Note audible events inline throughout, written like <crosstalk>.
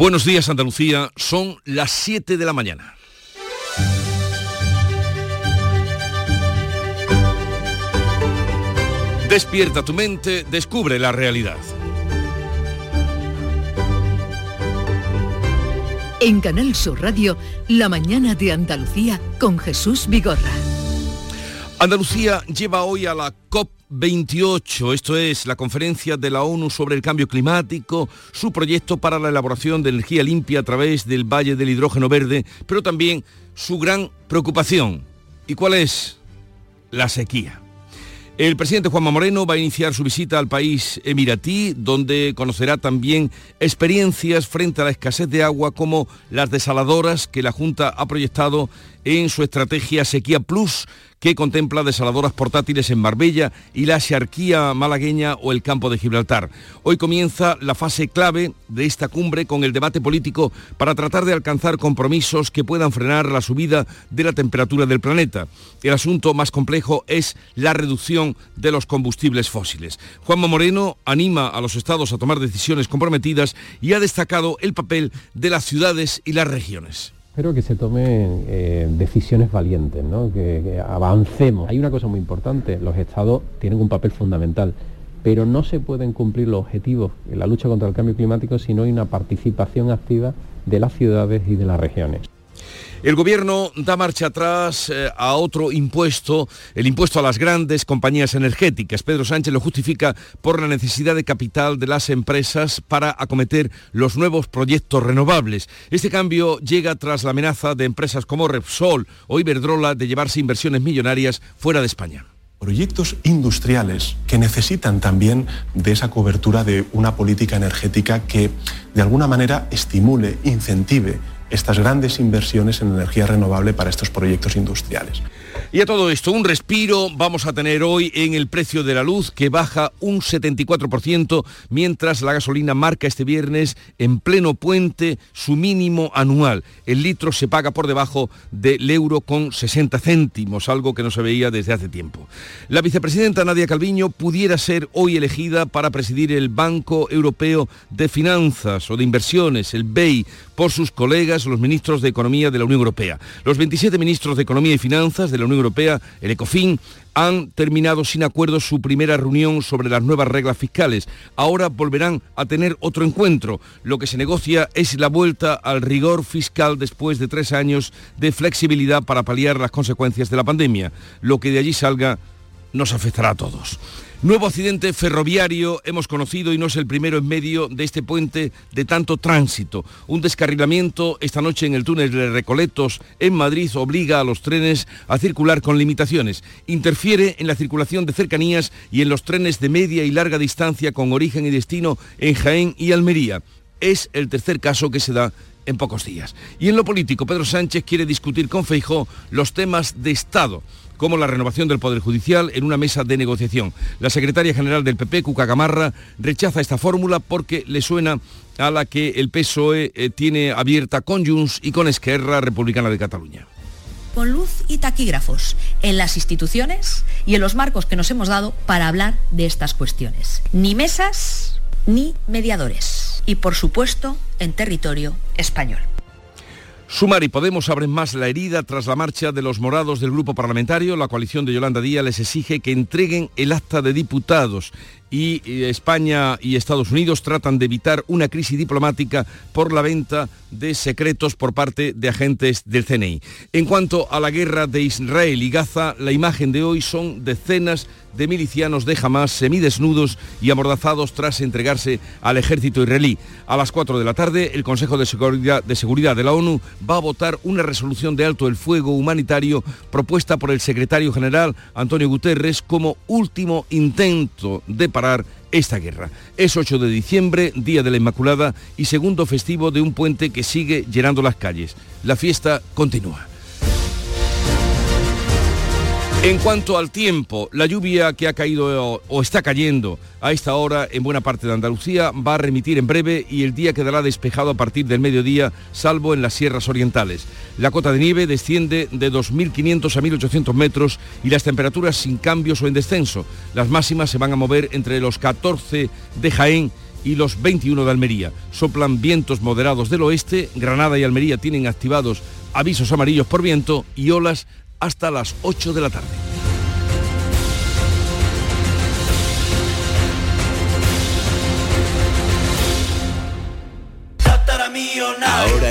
Buenos días Andalucía, son las 7 de la mañana. Despierta tu mente, descubre la realidad. En Canal Sur Radio, La mañana de Andalucía con Jesús Vigorra. Andalucía lleva hoy a la COP28, esto es la conferencia de la ONU sobre el cambio climático, su proyecto para la elaboración de energía limpia a través del Valle del Hidrógeno Verde, pero también su gran preocupación. ¿Y cuál es? La sequía. El presidente Juanma Moreno va a iniciar su visita al país emiratí, donde conocerá también experiencias frente a la escasez de agua como las desaladoras que la Junta ha proyectado en su estrategia Sequía Plus, que contempla desaladoras portátiles en Marbella y la Xarquía malagueña o el campo de Gibraltar. Hoy comienza la fase clave de esta cumbre con el debate político para tratar de alcanzar compromisos que puedan frenar la subida de la temperatura del planeta. El asunto más complejo es la reducción de los combustibles fósiles. Juanma Moreno anima a los estados a tomar decisiones comprometidas y ha destacado el papel de las ciudades y las regiones. Espero que se tomen eh, decisiones valientes, que, avancemos. Hay una cosa muy importante, los estados tienen un papel fundamental, pero no se pueden cumplir los objetivos en la lucha contra el cambio climático si no hay una participación activa de las ciudades y de las regiones. El gobierno da marcha atrás eh, a otro impuesto, el impuesto a las grandes compañías energéticas. Pedro Sánchez lo justifica por la necesidad de capital de las empresas para acometer los nuevos proyectos renovables. Este cambio llega tras la amenaza de empresas como Repsol o Iberdrola de llevarse inversiones millonarias fuera de España proyectos industriales que necesitan también de esa cobertura de una política energética que de alguna manera estimule, incentive estas grandes inversiones en energía renovable para estos proyectos industriales. Y a todo esto, un respiro vamos a tener hoy en el precio de la luz que baja un 74%, mientras la gasolina marca este viernes en pleno puente su mínimo anual. El litro se paga por debajo del euro con 60 céntimos, algo que no se veía desde hace tiempo. La vicepresidenta Nadia Calviño pudiera ser hoy elegida para presidir el Banco Europeo de Finanzas o de Inversiones, el BEI, por sus colegas, los ministros de Economía de la Unión Europea. Los 27 ministros de Economía y Finanzas de la Unión Europea, el ECOFIN, han terminado sin acuerdo su primera reunión sobre las nuevas reglas fiscales. Ahora volverán a tener otro encuentro. Lo que se negocia es la vuelta al rigor fiscal después de tres años de flexibilidad para paliar las consecuencias de la pandemia. Lo que de allí salga nos afectará a todos. Nuevo accidente ferroviario hemos conocido y no es el primero en medio de este puente de tanto tránsito. Un descarrilamiento esta noche en el túnel de Recoletos en Madrid obliga a los trenes a circular con limitaciones. Interfiere en la circulación de cercanías y en los trenes de media y larga distancia con origen y destino en Jaén y Almería. Es el tercer caso que se da en pocos días. Y en lo político, Pedro Sánchez quiere discutir con Feijó los temas de Estado como la renovación del Poder Judicial en una mesa de negociación. La secretaria general del PP, Cuca Gamarra, rechaza esta fórmula porque le suena a la que el PSOE eh, tiene abierta con Junts y con Esquerra Republicana de Cataluña con luz y taquígrafos en las instituciones y en los marcos que nos hemos dado para hablar de estas cuestiones. Ni mesas ni mediadores. Y por supuesto en territorio español. Sumar y Podemos abren más la herida tras la marcha de los morados del grupo parlamentario. La coalición de Yolanda Díaz les exige que entreguen el acta de diputados y España y Estados Unidos tratan de evitar una crisis diplomática por la venta de secretos por parte de agentes del CNI. En cuanto a la guerra de Israel y Gaza, la imagen de hoy son decenas de milicianos de Hamas semidesnudos y amordazados tras entregarse al ejército israelí. A las 4 de la tarde, el Consejo de Seguridad, de Seguridad de la ONU va a votar una resolución de alto el fuego humanitario propuesta por el secretario general Antonio Guterres como último intento de esta guerra. Es 8 de diciembre, Día de la Inmaculada y segundo festivo de un puente que sigue llenando las calles. La fiesta continúa. En cuanto al tiempo, la lluvia que ha caído o está cayendo a esta hora en buena parte de Andalucía va a remitir en breve y el día quedará despejado a partir del mediodía, salvo en las sierras orientales. La cota de nieve desciende de 2.500 a 1.800 metros y las temperaturas sin cambios o en descenso. Las máximas se van a mover entre los 14 de Jaén y los 21 de Almería. Soplan vientos moderados del oeste, Granada y Almería tienen activados avisos amarillos por viento y olas hasta las 8 de la tarde. Ahora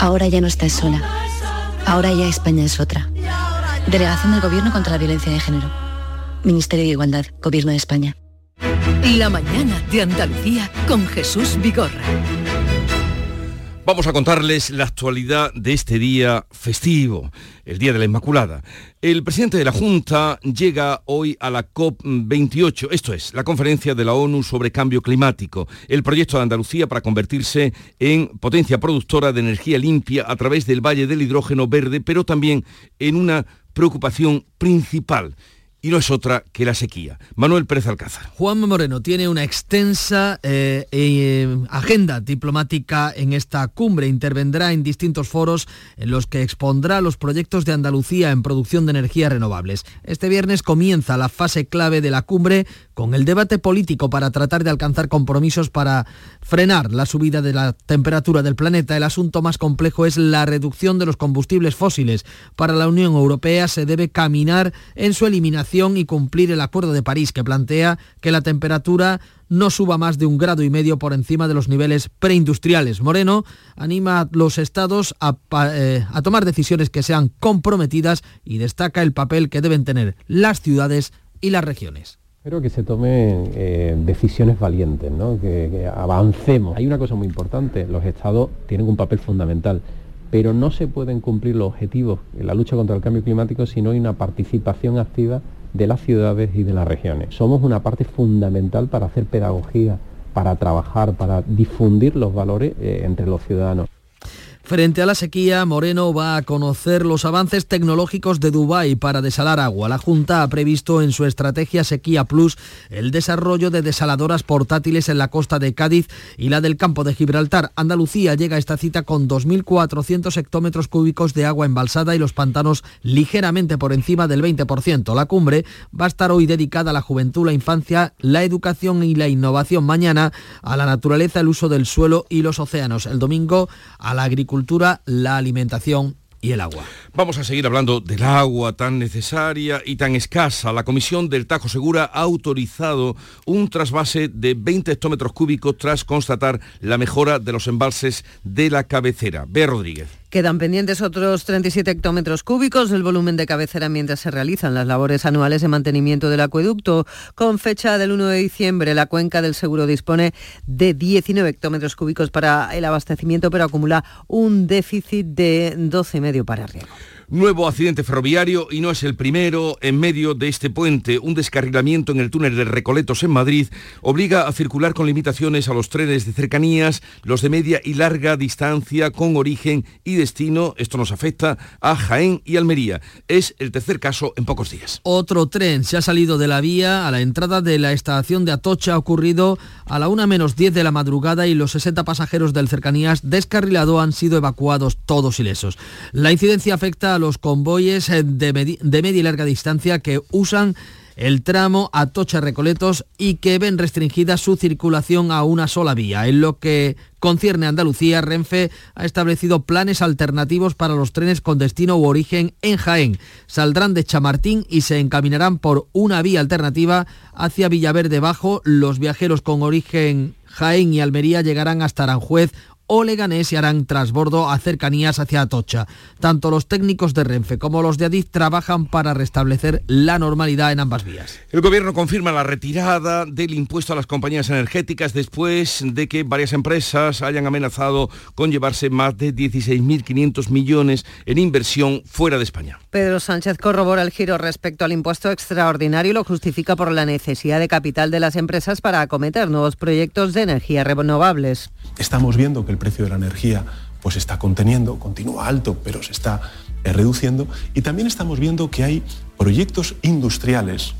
Ahora ya no estás sola. Ahora ya España es otra. Delegación del Gobierno contra la Violencia de Género. Ministerio de Igualdad, Gobierno de España. La mañana de Andalucía con Jesús Vigorra. Vamos a contarles la actualidad de este día festivo, el Día de la Inmaculada. El presidente de la Junta llega hoy a la COP28, esto es, la conferencia de la ONU sobre cambio climático, el proyecto de Andalucía para convertirse en potencia productora de energía limpia a través del Valle del Hidrógeno Verde, pero también en una preocupación principal y no es otra que la sequía. Manuel Pérez Alcázar. Juan Moreno tiene una extensa eh, eh, agenda diplomática en esta cumbre. Intervendrá en distintos foros en los que expondrá los proyectos de Andalucía en producción de energías renovables. Este viernes comienza la fase clave de la cumbre con el debate político para tratar de alcanzar compromisos para frenar la subida de la temperatura del planeta. El asunto más complejo es la reducción de los combustibles fósiles. Para la Unión Europea se debe caminar en su eliminación y cumplir el Acuerdo de París que plantea que la temperatura no suba más de un grado y medio por encima de los niveles preindustriales. Moreno anima a los estados a, eh, tomar decisiones que sean comprometidas y destaca el papel que deben tener las ciudades y las regiones. Espero que se tomen eh, decisiones valientes, ¿no? que avancemos. Hay una cosa muy importante, los estados tienen un papel fundamental pero no se pueden cumplir los objetivos en la lucha contra el cambio climático si no hay una participación activa de las ciudades y de las regiones. Somos una parte fundamental para hacer pedagogía, para trabajar, para difundir los valores eh, entre los ciudadanos. Frente a la sequía, Moreno va a conocer los avances tecnológicos de Dubái para desalar agua. La Junta ha previsto en su estrategia Sequía Plus el desarrollo de desaladoras portátiles en la costa de Cádiz y la del campo de Gibraltar. Andalucía llega a esta cita con 2.400 hectómetros cúbicos de agua embalsada y los pantanos ligeramente por encima del 20%. La cumbre va a estar hoy dedicada a la juventud, la infancia, la educación y la innovación. Mañana a la naturaleza, el uso del suelo y los océanos. El domingo a la agricultura la alimentación y el agua. Vamos a seguir hablando del agua tan necesaria y tan escasa. La Comisión del Tajo Segura ha autorizado un trasvase de 20 hectómetros cúbicos tras constatar la mejora de los embalses de la cabecera. B. Rodríguez. Quedan pendientes otros 37 hectómetros cúbicos del volumen de cabecera mientras se realizan las labores anuales de mantenimiento del acueducto. Con fecha del 1 de diciembre, la cuenca del Seguro dispone de 19 hectómetros cúbicos para el abastecimiento, pero acumula un déficit de 12,5 para riego. Nuevo accidente ferroviario y no es el primero en medio de este puente. Un descarrilamiento en el túnel de Recoletos en Madrid obliga a circular con limitaciones a los trenes de cercanías, los de media y larga distancia con origen y destino. Esto nos afecta a Jaén y Almería. Es el tercer caso en pocos días. Otro tren se ha salido de la vía a la entrada de la estación de Atocha. Ha ocurrido a la 1 menos 10 de la madrugada y los 60 pasajeros del cercanías descarrilado han sido evacuados todos ilesos. La incidencia afecta a los convoyes eh, de, media y larga distancia que usan el tramo Atocha Recoletos y que ven restringida su circulación a una sola vía. En lo que concierne a Andalucía, Renfe ha establecido planes alternativos para los trenes con destino u origen en Jaén. Saldrán de Chamartín y se encaminarán por una vía alternativa hacia Villaverde Bajo. Los viajeros con origen Jaén y Almería llegarán hasta Aranjuez o Leganés y harán trasbordo a cercanías hacia Atocha. Tanto los técnicos de Renfe como los de Adif trabajan para restablecer la normalidad en ambas vías. El gobierno confirma la retirada del impuesto a las compañías energéticas después de que varias empresas hayan amenazado con llevarse más de 16.500 millones en inversión fuera de España. Pedro Sánchez corrobora el giro respecto al impuesto extraordinario y lo justifica por la necesidad de capital de las empresas para acometer nuevos proyectos de energía renovables. Estamos viendo que el precio de la energía pues está conteniendo, continúa alto, pero se está eh, reduciendo. Y también estamos viendo que hay proyectos industriales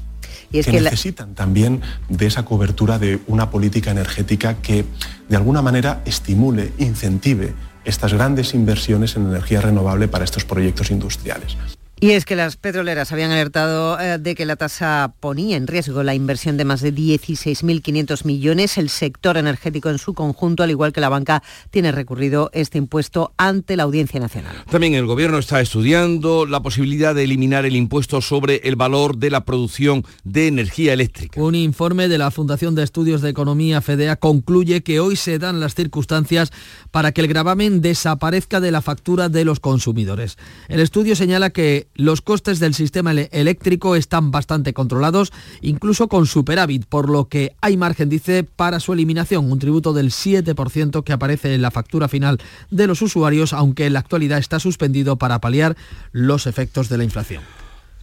Y es que, que la- necesitan también de esa cobertura de una política energética que de alguna manera estimule, incentive estas grandes inversiones en energía renovable para estos proyectos industriales. Y es que las petroleras habían alertado eh, de que la tasa ponía en riesgo la inversión de más de 16.500 millones. El sector energético en su conjunto, al igual que la banca, tiene recurrido este impuesto ante la Audiencia Nacional. También el gobierno está estudiando la posibilidad de eliminar el impuesto sobre el valor de la producción de energía eléctrica. Un informe de la Fundación de Estudios de Economía FEDEA concluye que hoy se dan las circunstancias para que el gravamen desaparezca de la factura de los consumidores. El estudio señala que los costes del sistema eléctrico están bastante controlados, incluso con superávit, por lo que hay margen, dice, para su eliminación, un tributo del 7% que aparece en la factura final de los usuarios, aunque en la actualidad está suspendido para paliar los efectos de la inflación.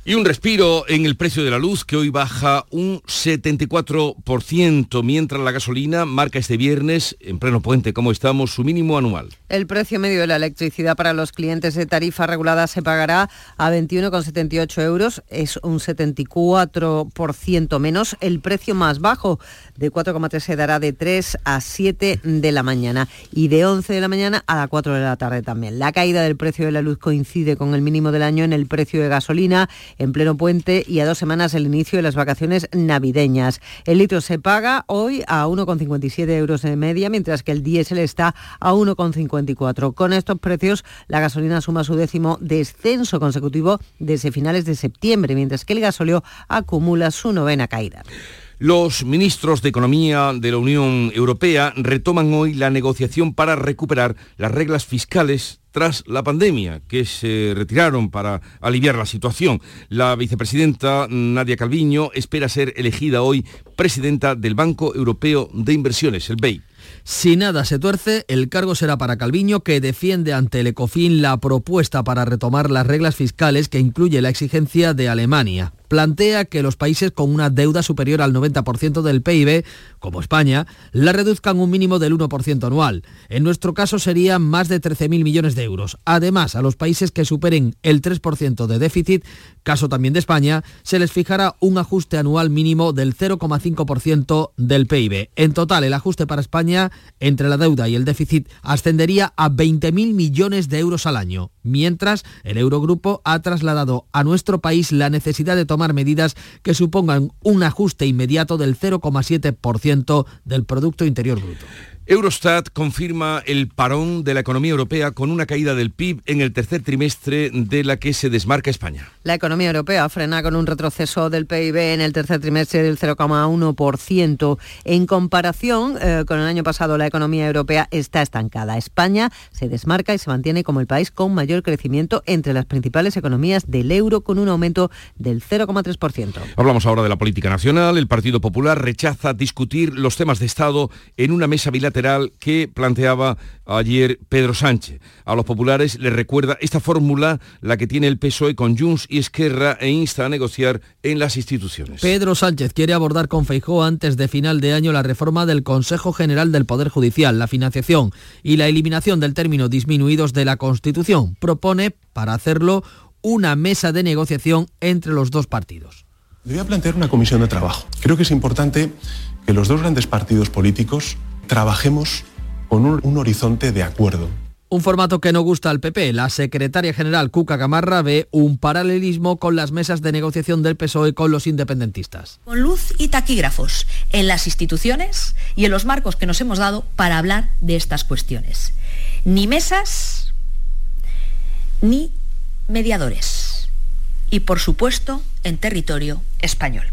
Y un respiro en el precio de la luz que hoy baja un 74%, mientras la gasolina marca este viernes, en pleno puente como estamos, su mínimo anual. El precio medio de la electricidad para los clientes de tarifa regulada se pagará a 21,78 euros, es un 74% menos. El precio más bajo de 4,3 se dará de 3 a 7 de la mañana y de 11 de la mañana a las 4 de la tarde también. La caída del precio de la luz coincide con el mínimo del año en el precio de gasolina en pleno puente y a dos semanas el inicio de las vacaciones navideñas. El litro se paga hoy a 1,57 euros de media, mientras que el diésel está a 1,54. Con estos precios, la gasolina suma su décimo descenso consecutivo desde finales de septiembre, mientras que el gasóleo acumula su novena caída. Los ministros de Economía de la Unión Europea retoman hoy la negociación para recuperar las reglas fiscales tras la pandemia, que se retiraron para aliviar la situación. La vicepresidenta Nadia Calviño espera ser elegida hoy presidenta del Banco Europeo de Inversiones, el BEI. Si nada se tuerce, el cargo será para Calviño, que defiende ante el ECOFIN la propuesta para retomar las reglas fiscales que incluye la exigencia de Alemania. Plantea que los países con una deuda superior al 90% del PIB, como España, la reduzcan un mínimo del 1% anual. En nuestro caso serían más de 13.000 millones de euros. Además, a los países que superen el 3% de déficit, caso también de España, se les fijará un ajuste anual mínimo del 0,5% del PIB. En total, el ajuste para España entre la deuda y el déficit ascendería a 20.000 millones de euros al año, mientras el Eurogrupo ha trasladado a nuestro país la necesidad de tomar medidas que supongan un ajuste inmediato del 0,7% del Producto Interior Bruto. Eurostat confirma el parón de la economía europea con una caída del PIB en el tercer trimestre de la que se desmarca España. La economía europea frena con un retroceso del PIB en el tercer trimestre del 0,1%. En comparación eh, con el año pasado, la economía europea está estancada. España se desmarca y se mantiene como el país con mayor crecimiento entre las principales economías del euro, con un aumento del 0,3%. Hablamos ahora de la política nacional. El Partido Popular rechaza discutir los temas de Estado en una mesa bilateral que planteaba ayer Pedro Sánchez. A los populares les recuerda esta fórmula, la que tiene el PSOE con Junts y Esquerra, e insta a negociar en las instituciones. Pedro Sánchez quiere abordar con Feijó antes de final de año la reforma del Consejo General del Poder Judicial, la financiación y la eliminación del término disminuidos de la Constitución. Propone, para hacerlo, una mesa de negociación entre los dos partidos. Le voy a plantear una comisión de trabajo. Creo que es importante que los dos grandes partidos políticos trabajemos con un, un horizonte de acuerdo. Un formato que no gusta al PP. La secretaria general Cuca Gamarra ve un paralelismo con las mesas de negociación del PSOE con los independentistas. Con luz y taquígrafos en las instituciones y en los marcos que nos hemos dado para hablar de estas cuestiones. Ni mesas ni mediadores. Y por supuesto en territorio español.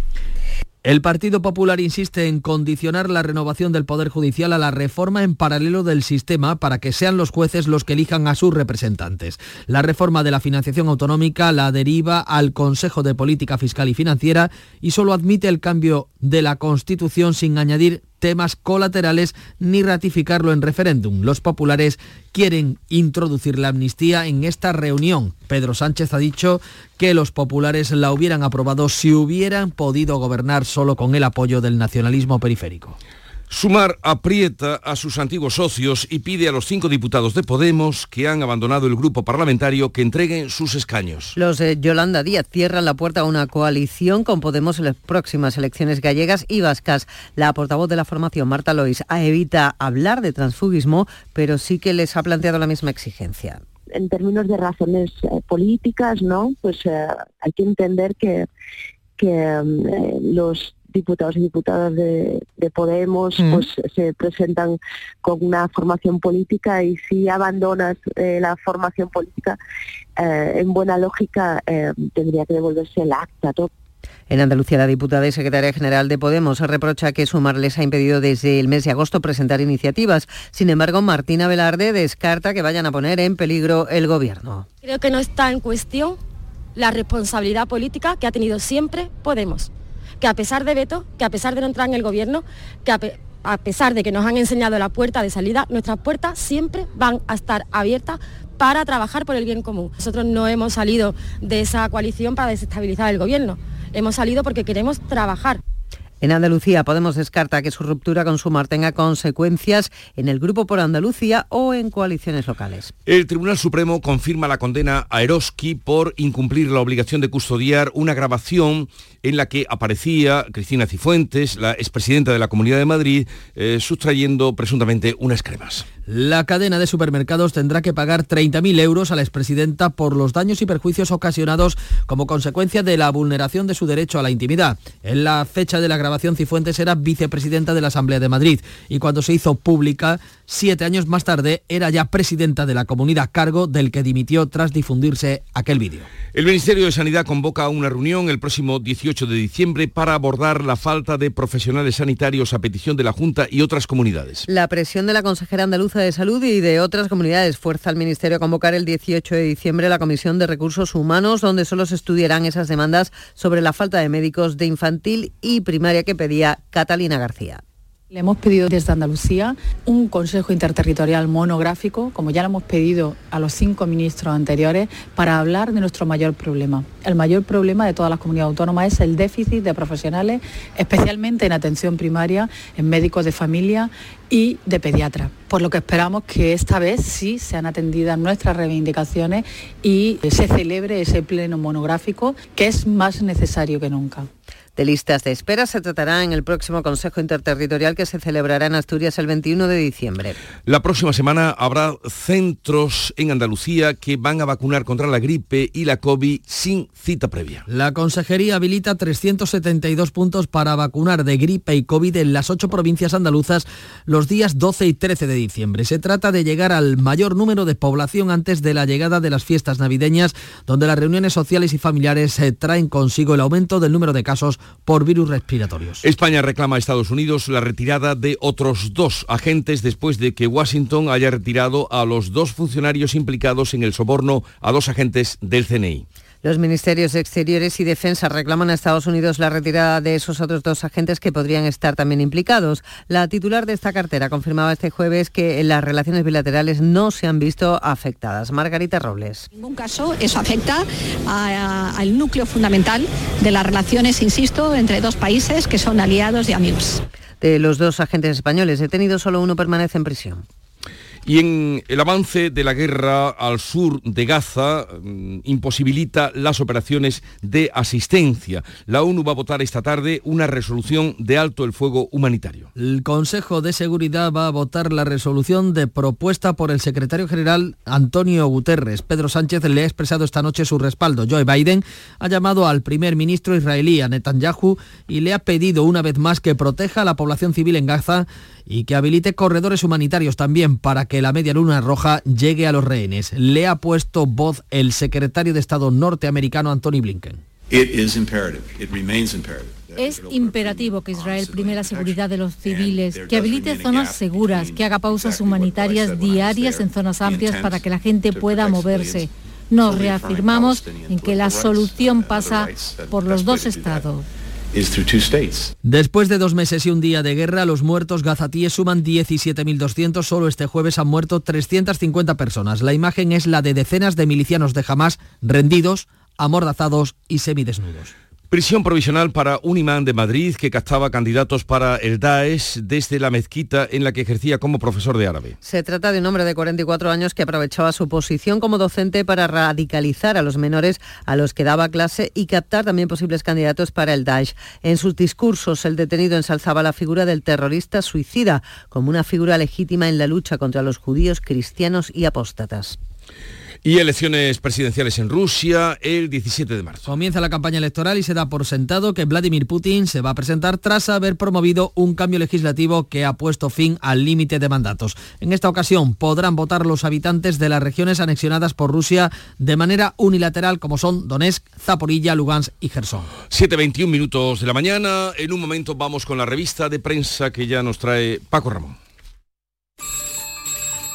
El Partido Popular insiste en condicionar la renovación del Poder Judicial a la reforma en paralelo del sistema para que sean los jueces los que elijan a sus representantes. La reforma de la financiación autonómica la deriva al Consejo de Política Fiscal y Financiera y solo admite el cambio de la Constitución sin añadir temas colaterales ni ratificarlo en referéndum. Los populares quieren introducir la amnistía en esta reunión. Pedro Sánchez ha dicho que los populares la hubieran aprobado si hubieran podido gobernar solo con el apoyo del nacionalismo periférico. Sumar aprieta a sus antiguos socios y pide a los cinco diputados de Podemos que han abandonado el grupo parlamentario que entreguen sus escaños. Los de Yolanda Díaz cierran la puerta a una coalición con Podemos en las próximas elecciones gallegas y vascas. La portavoz de la formación, Marta Lois, evita hablar de transfugismo, pero sí que les ha planteado la misma exigencia en términos de razones eh, políticas, ¿no? Pues eh, hay que entender que, que eh, los diputados y diputadas de, de Podemos Mm. pues se presentan con una formación política y si abandonas eh, la formación política eh, en buena lógica eh, tendría que devolverse el acta ¿no? En Andalucía, la diputada y secretaria general de Podemos reprocha que Sumar les ha impedido desde el mes de agosto presentar iniciativas. Sin embargo, Martina Velarde descarta que vayan a poner en peligro el gobierno. Creo que no está en cuestión la responsabilidad política que ha tenido siempre Podemos. Que a pesar de veto, que a pesar de no entrar en el gobierno, que a, pe- a pesar de que nos han enseñado la puerta de salida, nuestras puertas siempre van a estar abiertas para trabajar por el bien común. Nosotros no hemos salido de esa coalición para desestabilizar el gobierno. Hemos salido porque queremos trabajar. En Andalucía, Podemos descarta que su ruptura con Sumar tenga consecuencias en el Grupo por Andalucía o en coaliciones locales. El Tribunal Supremo confirma la condena a Eroski por incumplir la obligación de custodiar una grabación en la que aparecía Cristina Cifuentes, la expresidenta de la Comunidad de Madrid, eh, sustrayendo presuntamente unas cremas. La cadena de supermercados tendrá que pagar 30.000 euros a la expresidenta por los daños y perjuicios ocasionados como consecuencia de la vulneración de su derecho a la intimidad. En la fecha de la grabación, Cifuentes era vicepresidenta de la Asamblea de Madrid y cuando se hizo pública, siete años más tarde, era ya presidenta de la comunidad, cargo del que dimitió tras difundirse aquel vídeo. El Ministerio de Sanidad convoca a una reunión el próximo 18 de diciembre para abordar la falta de profesionales sanitarios a petición de la Junta y otras comunidades. La presión de la consejera andaluza de Salud y de otras comunidades fuerza al Ministerio a convocar el 18 de diciembre la Comisión de Recursos Humanos, donde solo se estudiarán esas demandas sobre la falta de médicos de infantil y primaria que pedía Catalina García. Le hemos pedido desde Andalucía un Consejo Interterritorial monográfico, como ya lo hemos pedido a los cinco ministros anteriores, para hablar de nuestro mayor problema. El mayor problema de todas las comunidades autónomas es el déficit de profesionales, especialmente en atención primaria, en médicos de familia y de pediatras. Por lo que esperamos que esta vez sí sean atendidas nuestras reivindicaciones y se celebre ese pleno monográfico que es más necesario que nunca. De listas de espera se tratará en el próximo Consejo Interterritorial que se celebrará en Asturias el 21 de diciembre. La próxima semana habrá centros en Andalucía que van a vacunar contra la gripe y la COVID sin cita previa. La Consejería habilita 372 puntos para vacunar de gripe y COVID en las ocho provincias andaluzas los días 12 y 13 de diciembre. Se trata de llegar al mayor número de población antes de la llegada de las fiestas navideñas, donde las reuniones sociales y familiares eh, traen consigo el aumento del número de casos por virus respiratorios. España reclama a Estados Unidos la retirada de otros dos agentes después de que Washington haya retirado a los dos funcionarios implicados en el soborno a dos agentes del CNI. Los ministerios de Exteriores y Defensa reclaman a Estados Unidos la retirada de esos otros dos agentes que podrían estar también implicados. La titular de esta cartera confirmaba este jueves que las relaciones bilaterales no se han visto afectadas. Margarita Robles. En ningún caso eso afecta al núcleo fundamental de las relaciones, insisto, entre dos países que son aliados y amigos. De los dos agentes españoles detenidos, solo uno permanece en prisión. Y en el avance de la guerra al sur de Gaza mm, imposibilita las operaciones de asistencia. La ONU va a votar esta tarde una resolución de alto el fuego humanitario. El Consejo de Seguridad va a votar la resolución de propuesta por el secretario general Antonio Guterres. Pedro Sánchez le ha expresado esta noche su respaldo. Joe Biden ha llamado al primer ministro israelí, a Netanyahu, y le ha pedido una vez más que proteja a la población civil en Gaza y que habilite corredores humanitarios también para que la Media Luna Roja llegue a los rehenes. Le ha puesto voz el secretario de Estado norteamericano Anthony Blinken. Es imperativo que Israel prime la seguridad de los civiles, que habilite zonas seguras, que haga pausas humanitarias diarias en zonas amplias para que la gente pueda moverse. Nos reafirmamos en que la solución pasa por los dos estados. Después de dos meses y un día de guerra, los muertos gazatíes suman 17.200. Solo este jueves han muerto 350 personas. La imagen es la de decenas de milicianos de Hamas rendidos, amordazados y semidesnudos. Prisión provisional para un imán de Madrid que captaba candidatos para el Daesh desde la mezquita en la que ejercía como profesor de árabe. Se trata de un hombre de 44 años que aprovechaba su posición como docente para radicalizar a los menores a los que daba clase y captar también posibles candidatos para el Daesh. En sus discursos, el detenido ensalzaba la figura del terrorista suicida como una figura legítima en la lucha contra los judíos, cristianos y apóstatas. Y elecciones presidenciales en Rusia el 17 de marzo. Comienza la campaña electoral y se da por sentado que Vladimir Putin se va a presentar tras haber promovido un cambio legislativo que ha puesto fin al límite de mandatos. En esta ocasión podrán votar los habitantes de las regiones anexionadas por Rusia de manera unilateral como son Donetsk, Zaporilla, Lugansk y Gerson. 7.21 minutos de la mañana. En un momento vamos con la revista de prensa que ya nos trae Paco Ramón.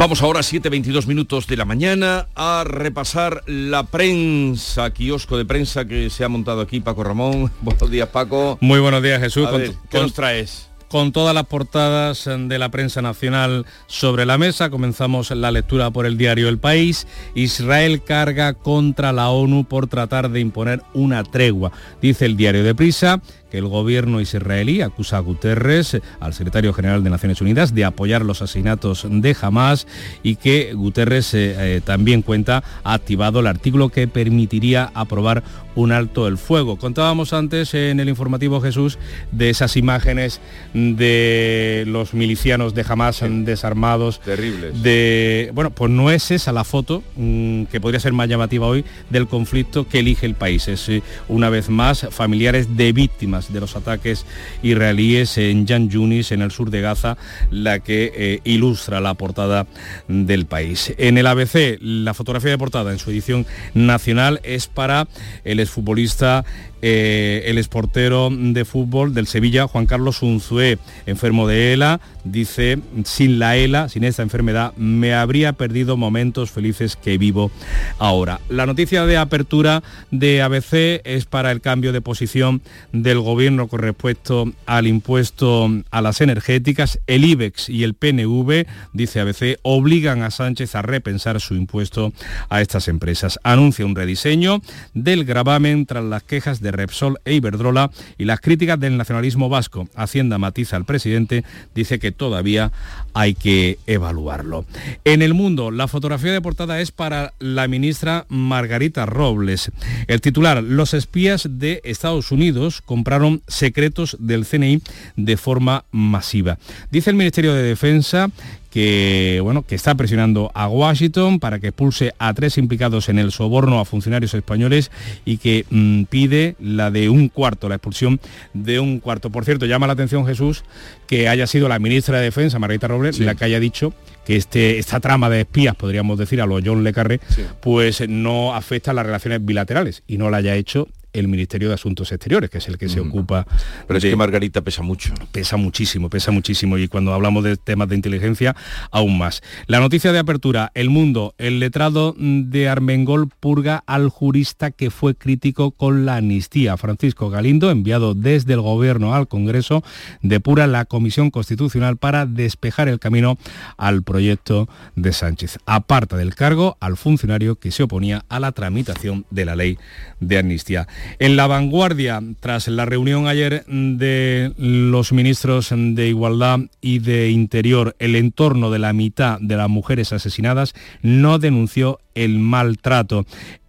Vamos ahora, 7.22 minutos de la mañana, a repasar la prensa, kiosco de prensa que se ha montado aquí, Paco Ramón. <laughs> Buenos días, Paco. Muy buenos días, Jesús. A Con- ver, ¿Qué nos traes? con todas las portadas de la prensa nacional sobre la mesa. Comenzamos la lectura por el diario El País. Israel carga contra la ONU por tratar de imponer una tregua. Dice el diario de Prisa que el gobierno israelí acusa a Guterres, al secretario general de Naciones Unidas, de apoyar los asesinatos de Hamas y que Guterres eh, eh, también cuenta ha activado el artículo que permitiría aprobar un alto el fuego. Contábamos antes en el informativo Jesús de esas imágenes de los milicianos de Hamas desarmados. Terribles. De, bueno, pues no es esa la foto mm, que podría ser más llamativa hoy del conflicto que elige el país. Es eh, una vez más familiares de víctimas de los ataques israelíes en Jan Yunis, en el sur de Gaza, la que eh, ilustra la portada del país. En el ABC, la fotografía de portada en su edición nacional es para el exfutbolista, eh, el exportero de fútbol del Sevilla, Juan Carlos Unzué, enfermo de ELA, dice, sin la ELA, sin esta enfermedad, me habría perdido momentos felices que vivo ahora. La noticia de apertura de ABC es para el cambio de posición del gobierno con respecto al impuesto a las energéticas. El IBEX y el PNV, dice ABC, obligan a Sánchez a repensar su impuesto a estas empresas. Anuncia un rediseño del gravamen tras las quejas de Repsol e Iberdrola y las críticas del nacionalismo vasco. Hacienda matiza al presidente, dice que todavía hay que evaluarlo. En el mundo, la fotografía de portada es para la ministra Margarita Robles. El titular, los espías de Estados Unidos compraron secretos del CNI de forma masiva. Dice el Ministerio de Defensa que, bueno, que está presionando a Washington para que expulse a tres implicados en el soborno a funcionarios españoles y que mm, pide la de un cuarto, la expulsión de un cuarto. Por cierto, llama la atención Jesús que haya sido la ministra de Defensa, Margarita Robles, la que haya dicho que este, esta trama de espías, podríamos decir, a los John Le Carré, pues no afecta a las relaciones bilaterales y no la haya hecho el Ministerio de Asuntos Exteriores, que es el que se ocupa. Pero es de- que Margarita pesa mucho. Pesa muchísimo, pesa muchísimo y cuando hablamos de temas de inteligencia, aún más. La noticia de apertura, El Mundo, el letrado de Armengol purga al jurista que fue crítico con la amnistía. Francisco Galindo, enviado desde el Gobierno al Congreso, depura la Comisión Constitucional para despejar el camino al proyecto de Sánchez. Aparta del cargo al funcionario que se oponía a la tramitación de la ley de amnistía. En la vanguardia, tras la reunión ayer de los ministros de Igualdad y de Interior, el entorno de la mitad de las mujeres asesinadas no denunció el maltrato.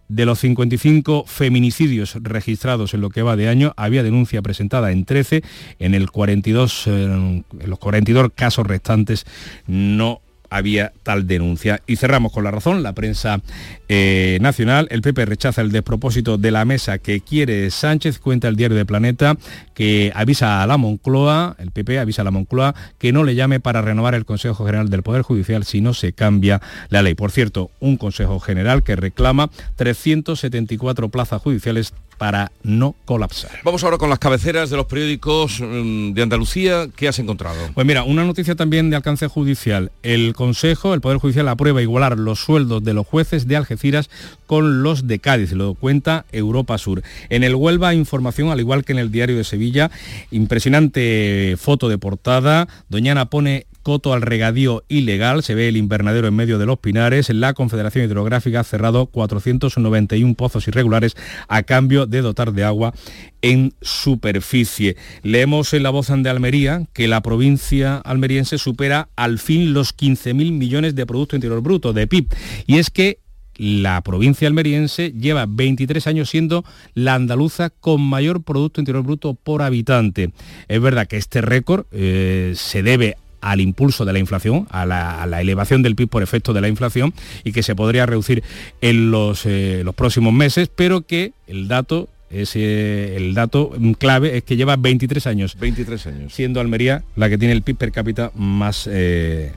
De los 55 feminicidios registrados en lo que va de año, había denuncia presentada en 13, en, el 42, eh, en los 42 casos restantes no había tal denuncia. Y cerramos con la razón, la prensa eh, nacional. El PP rechaza el despropósito de la mesa que quiere Sánchez, cuenta el diario de Planeta, que avisa a la Moncloa, el PP avisa a la Moncloa, que no le llame para renovar el Consejo General del Poder Judicial si no se cambia la ley. Por cierto, un Consejo General que reclama 374 plazas judiciales para no colapsar. Vamos ahora con las cabeceras de los periódicos mm, de Andalucía. ¿Qué has encontrado? Pues mira, una noticia también de alcance judicial. El Consejo, el Poder Judicial aprueba igualar los sueldos de los jueces de Algeciras con los de Cádiz, lo cuenta Europa Sur. En el Huelva información, al igual que en el Diario de Sevilla, impresionante foto de portada. Doñana pone coto al regadío ilegal, se ve el invernadero en medio de los pinares, la Confederación Hidrográfica ha cerrado 491 pozos irregulares a cambio de dotar de agua en superficie. Leemos en la voz de Almería que la provincia almeriense supera al fin los 15.000 millones de Producto Interior Bruto, de PIB. Y es que la provincia almeriense lleva 23 años siendo la andaluza con mayor Producto Interior Bruto por habitante. Es verdad que este récord eh, se debe al impulso de la inflación, a la, a la, elevación del PIB por efecto de la inflación y que se podría reducir en los, eh, los próximos meses, pero que el dato es, eh, el dato clave es que lleva 23 años. 23 años. Siendo Almería la que tiene el PIB per cápita más, eh,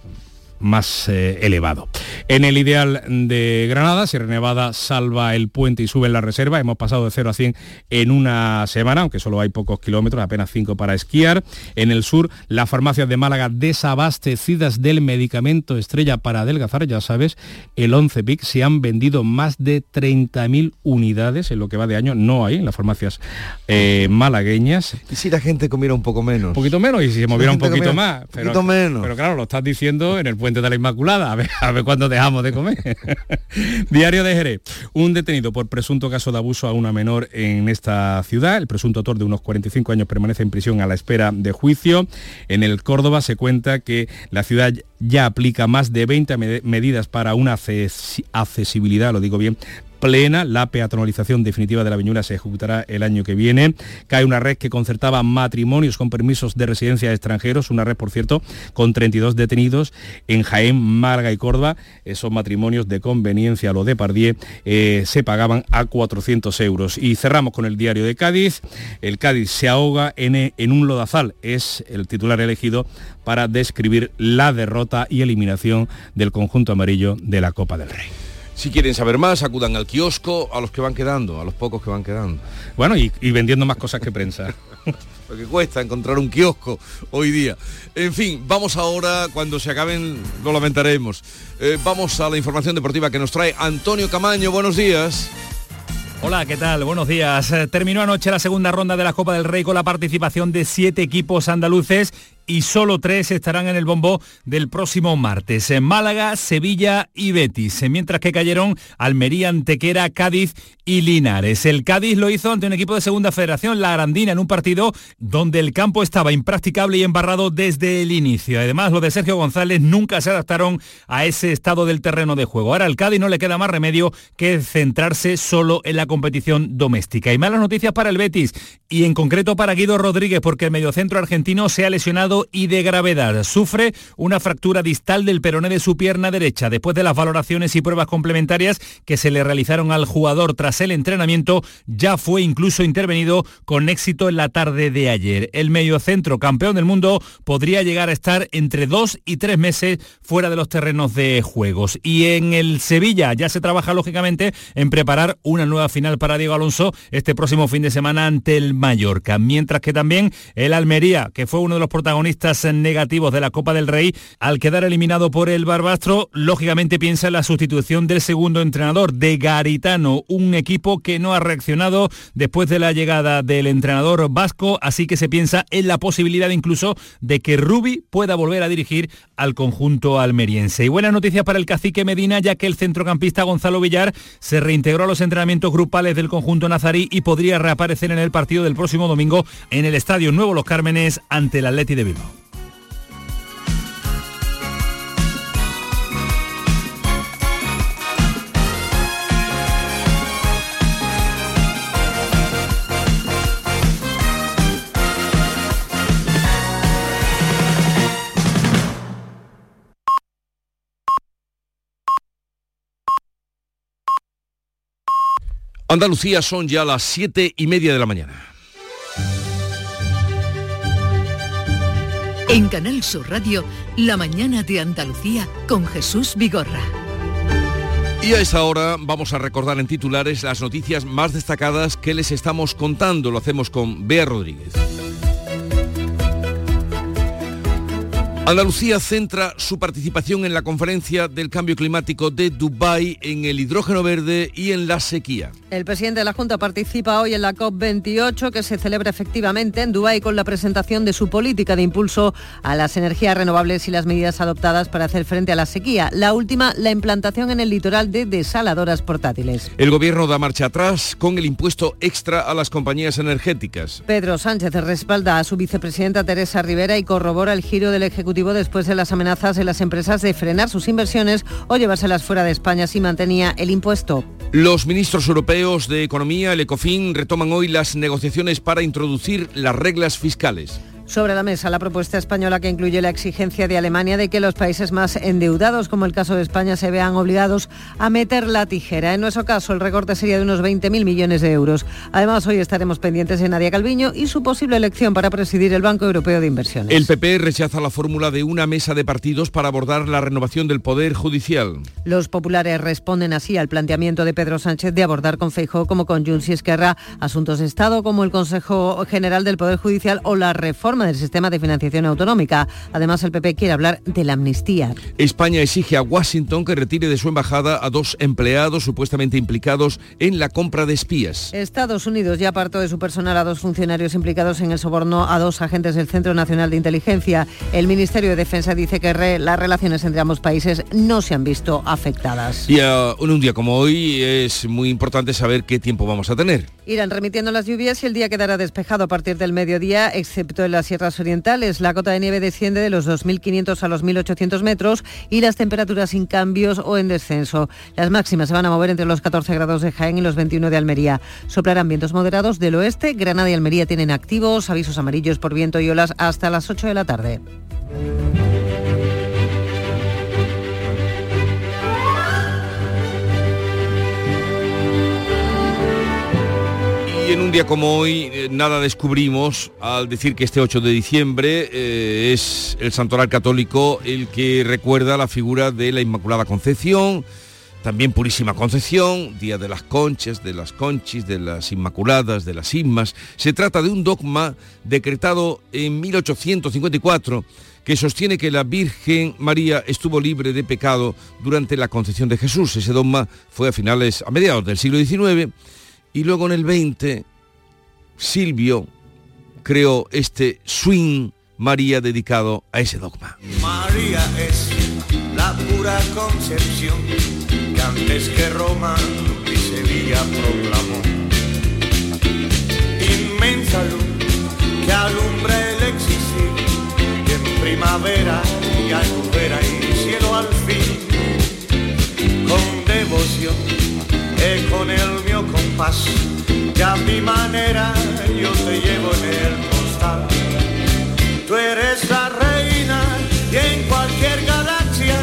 más eh, elevado. En el ideal de Granada, Sierra Nevada salva el puente y sube la reserva. Hemos pasado de 0 a 100 en una semana, aunque solo hay pocos kilómetros, apenas 5 para esquiar. En el sur, las farmacias de Málaga desabastecidas del medicamento estrella para adelgazar, ya sabes, el 11 PIC se han vendido más de 30.000 unidades en lo que va de año. No hay en las farmacias eh, malagueñas. ¿Y si la gente comiera un poco menos? Un poquito menos y si se moviera un poquito comiera más. un poquito menos. Pero claro, lo estás diciendo en el puente de la Inmaculada. A ver, a ver cuándo dejamos de comer. <laughs> Diario de Jerez. Un detenido por presunto caso de abuso a una menor en esta ciudad. El presunto autor de unos 45 años permanece en prisión a la espera de juicio. En el Córdoba se cuenta que la ciudad ya aplica más de 20 me- medidas para una acces- accesibilidad, lo digo bien, plena. La peatonalización definitiva de la Viñuela se ejecutará el año que viene. Cae una red que concertaba matrimonios con permisos de residencia de extranjeros, una red, por cierto, con 32 detenidos en Jaén, Málaga y Córdoba. Esos matrimonios de conveniencia, lo de Pardier, eh, se pagaban a 400 euros. Y cerramos con el diario de Cádiz. El Cádiz se ahoga en, en un lodazal. Es el titular elegido para describir la derrota y eliminación del conjunto amarillo de la Copa del Rey. Si quieren saber más, acudan al kiosco, a los que van quedando, a los pocos que van quedando. Bueno, y, y vendiendo más cosas que prensa. <laughs> Lo que cuesta encontrar un kiosco hoy día. En fin, vamos ahora, cuando se acaben lo lamentaremos. Eh, vamos a la información deportiva que nos trae Antonio Camaño. Buenos días. Hola, ¿qué tal? Buenos días. Eh, Terminó anoche la segunda ronda de la Copa del Rey con la participación de siete equipos andaluces y solo tres estarán en el bombo del próximo martes. En Málaga, Sevilla y Betis, mientras que cayeron Almería, Antequera, Cádiz y Linares. El Cádiz lo hizo ante un equipo de segunda federación, la Grandina, en un partido donde el campo estaba impracticable y embarrado desde el inicio. Además, los de Sergio González nunca se adaptaron a ese estado del terreno de juego. Ahora al Cádiz no le queda más remedio que centrarse solo en la competición doméstica. Y malas noticias para el Betis y en concreto para Guido Rodríguez porque el mediocentro argentino se ha lesionado y de gravedad. Sufre una fractura distal del peroné de su pierna derecha. Después de las valoraciones y pruebas complementarias que se le realizaron al jugador tras el entrenamiento, ya fue incluso intervenido con éxito en la tarde de ayer. El mediocentro campeón del mundo podría llegar a estar entre dos y tres meses fuera de los terrenos de juegos. Y en el Sevilla ya se trabaja lógicamente en preparar una nueva final para Diego Alonso este próximo fin de semana ante el Mallorca. Mientras que también el Almería, que fue uno de los protagonistas negativos de la Copa del Rey, al quedar eliminado por el Barbastro, lógicamente piensa en la sustitución del segundo entrenador, de Garitano, un equipo que no ha reaccionado después de la llegada del entrenador vasco, así que se piensa en la posibilidad incluso de que Rubi pueda volver a dirigir al conjunto almeriense. Y buena noticia para el cacique Medina, ya que el centrocampista Gonzalo Villar se reintegró a los entrenamientos grupales del conjunto nazarí y podría reaparecer en el partido del próximo domingo en el Estadio Nuevo Los Cármenes ante el Atleti de Bilbao. Andalucía son ya las siete y media de la mañana. En Canal Sur Radio, La mañana de Andalucía con Jesús Vigorra. Y a esa hora vamos a recordar en titulares las noticias más destacadas que les estamos contando. Lo hacemos con Bea Rodríguez. Andalucía centra su participación en la conferencia del cambio climático de Dubái en el hidrógeno verde y en la sequía. El presidente de la Junta participa hoy en la COP28 que se celebra efectivamente en Dubái con la presentación de su política de impulso a las energías renovables y las medidas adoptadas para hacer frente a la sequía. La última, la implantación en el litoral de desaladoras portátiles. El gobierno da marcha atrás con el impuesto extra a las compañías energéticas. Pedro Sánchez respalda a su vicepresidenta Teresa Rivera y corrobora el giro del Ejecutivo después de las amenazas de las empresas de frenar sus inversiones o llevárselas fuera de España si mantenía el impuesto. Los ministros europeos de Economía, el ECOFIN, retoman hoy las negociaciones para introducir las reglas fiscales. Sobre la mesa la propuesta española que incluye la exigencia de Alemania de que los países más endeudados, como el caso de España, se vean obligados a meter la tijera. En nuestro caso, el recorte sería de unos 20.000 millones de euros. Además, hoy estaremos pendientes de Nadia Calviño y su posible elección para presidir el Banco Europeo de Inversiones. El PP rechaza la fórmula de una mesa de partidos para abordar la renovación del Poder Judicial. Los populares responden así al planteamiento de Pedro Sánchez de abordar con Feijóo como con Junts y Esquerra asuntos de Estado como el Consejo General del Poder Judicial o la reforma del sistema de financiación autonómica. Además, el PP quiere hablar de la amnistía. España exige a Washington que retire de su embajada a dos empleados supuestamente implicados en la compra de espías. Estados Unidos ya apartó de su personal a dos funcionarios implicados en el soborno a dos agentes del Centro Nacional de Inteligencia. El Ministerio de Defensa dice que re- las relaciones entre ambos países no se han visto afectadas. Y ah, en un día como hoy es muy importante saber qué tiempo vamos a tener. Irán remitiendo las lluvias y el día quedará despejado a partir del mediodía, excepto en las sierras orientales. La cota de nieve desciende de los 2.500 a los 1.800 metros y las temperaturas sin cambios o en descenso. Las máximas se van a mover entre los 14 grados de Jaén y los 21 de Almería. Soplarán vientos moderados del oeste. Granada y Almería tienen activos avisos amarillos por viento y olas hasta las 8 de la tarde. En un día como hoy eh, nada descubrimos al decir que este 8 de diciembre eh, es el santoral católico el que recuerda la figura de la Inmaculada Concepción, también Purísima Concepción, Día de las Conchas, de las Conchis, de las Inmaculadas, de las Inmas. Se trata de un dogma decretado en 1854 que sostiene que la Virgen María estuvo libre de pecado durante la concepción de Jesús. Ese dogma fue a finales, a mediados del siglo XIX y luego en el 20 Silvio creó este Swing María dedicado a ese dogma. María es la pura concepción que antes que Roma y Sevilla proclamó. Inmensa luz que alumbra el existir y en primavera y albufera y cielo al fin. Con devoción y con el mío compás, a mi manera yo te llevo en el costal. Tú eres la reina y en cualquier galaxia,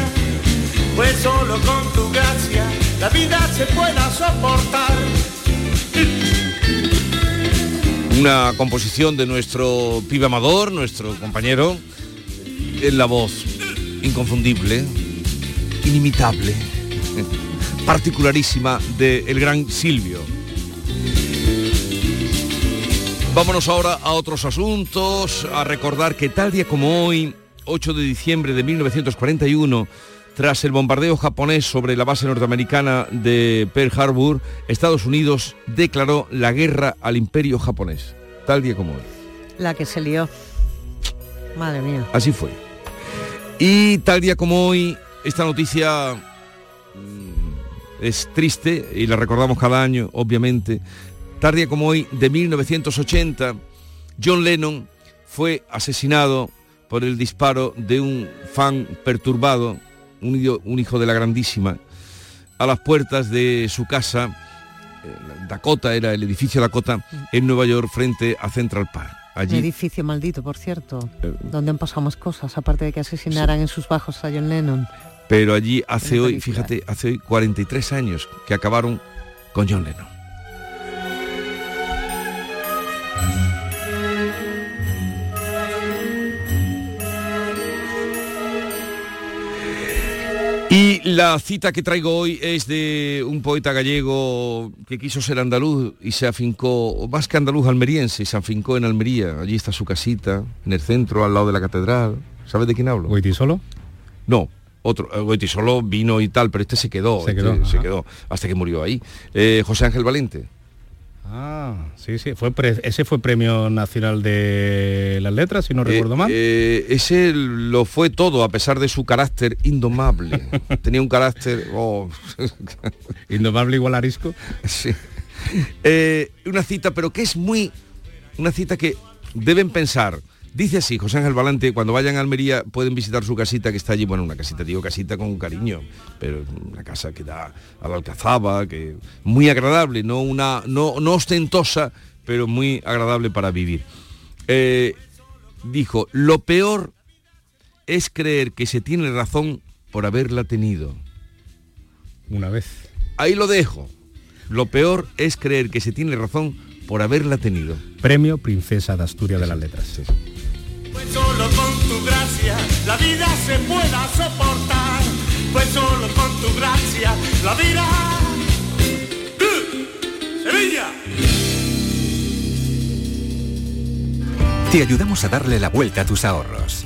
pues solo con tu gracia la vida se pueda soportar. Una composición de nuestro pibe amador, nuestro compañero, en la voz inconfundible, inimitable, <laughs> particularísima del de gran Silvio. Vámonos ahora a otros asuntos, a recordar que tal día como hoy, 8 de diciembre de 1941, tras el bombardeo japonés sobre la base norteamericana de Pearl Harbor, Estados Unidos declaró la guerra al imperio japonés. Tal día como hoy. La que se lió. Madre mía. Así fue. Y tal día como hoy, esta noticia mm, es triste y la recordamos cada año, obviamente. Tal día como hoy, de 1980, John Lennon fue asesinado por el disparo de un fan perturbado, un, hijo- de la grandísima, a las puertas de su casa, eh, Dakota, era el edificio Dakota, en Nueva York, frente a Central Park. Un edificio maldito, por cierto, Eh, donde han pasado más cosas, aparte de que asesinaran en sus bajos a John Lennon. Pero allí hace hoy, película. fíjate, hace hoy 43 años que acabaron con John Lennon. Y la cita que traigo hoy es de un poeta gallego que quiso ser andaluz y se afincó, o más que andaluz, almeriense, y se afincó en Almería. Allí está su casita, en el centro, al lado de la catedral. ¿Sabes de quién hablo? solo? No, otro. eh, solo vino y tal, pero este se quedó. Se este quedó, se quedó hasta que murió ahí. Eh, José Ángel Valente. Ah, sí, sí. Fue pre- ese fue Premio Nacional de las Letras, si no recuerdo Eh, mal. eh, ese lo fue todo, a pesar de su carácter indomable. <laughs> Tenía un carácter... oh. <laughs> Indomable igual arisco. Sí. Eh, una cita, pero que es muy... Una cita que deben pensar. Dice así, José Ángel Valente, cuando vayan a Almería pueden visitar su casita que está allí, bueno, una casita, digo casita con cariño, pero una casa que da a la alcazaba, que muy agradable, no una, no, no ostentosa, pero muy agradable para vivir. Eh, dijo, lo peor es creer que se tiene razón por haberla tenido. Una vez. Ahí lo dejo. Lo peor es creer que se tiene razón por haberla tenido. Premio Princesa de Asturias de las Letras. Pues solo con tu gracia la vida se pueda soportar. Pues solo con tu gracia la vida. ¡Uh! ¡Sevilla! Te ayudamos a darle la vuelta a tus ahorros.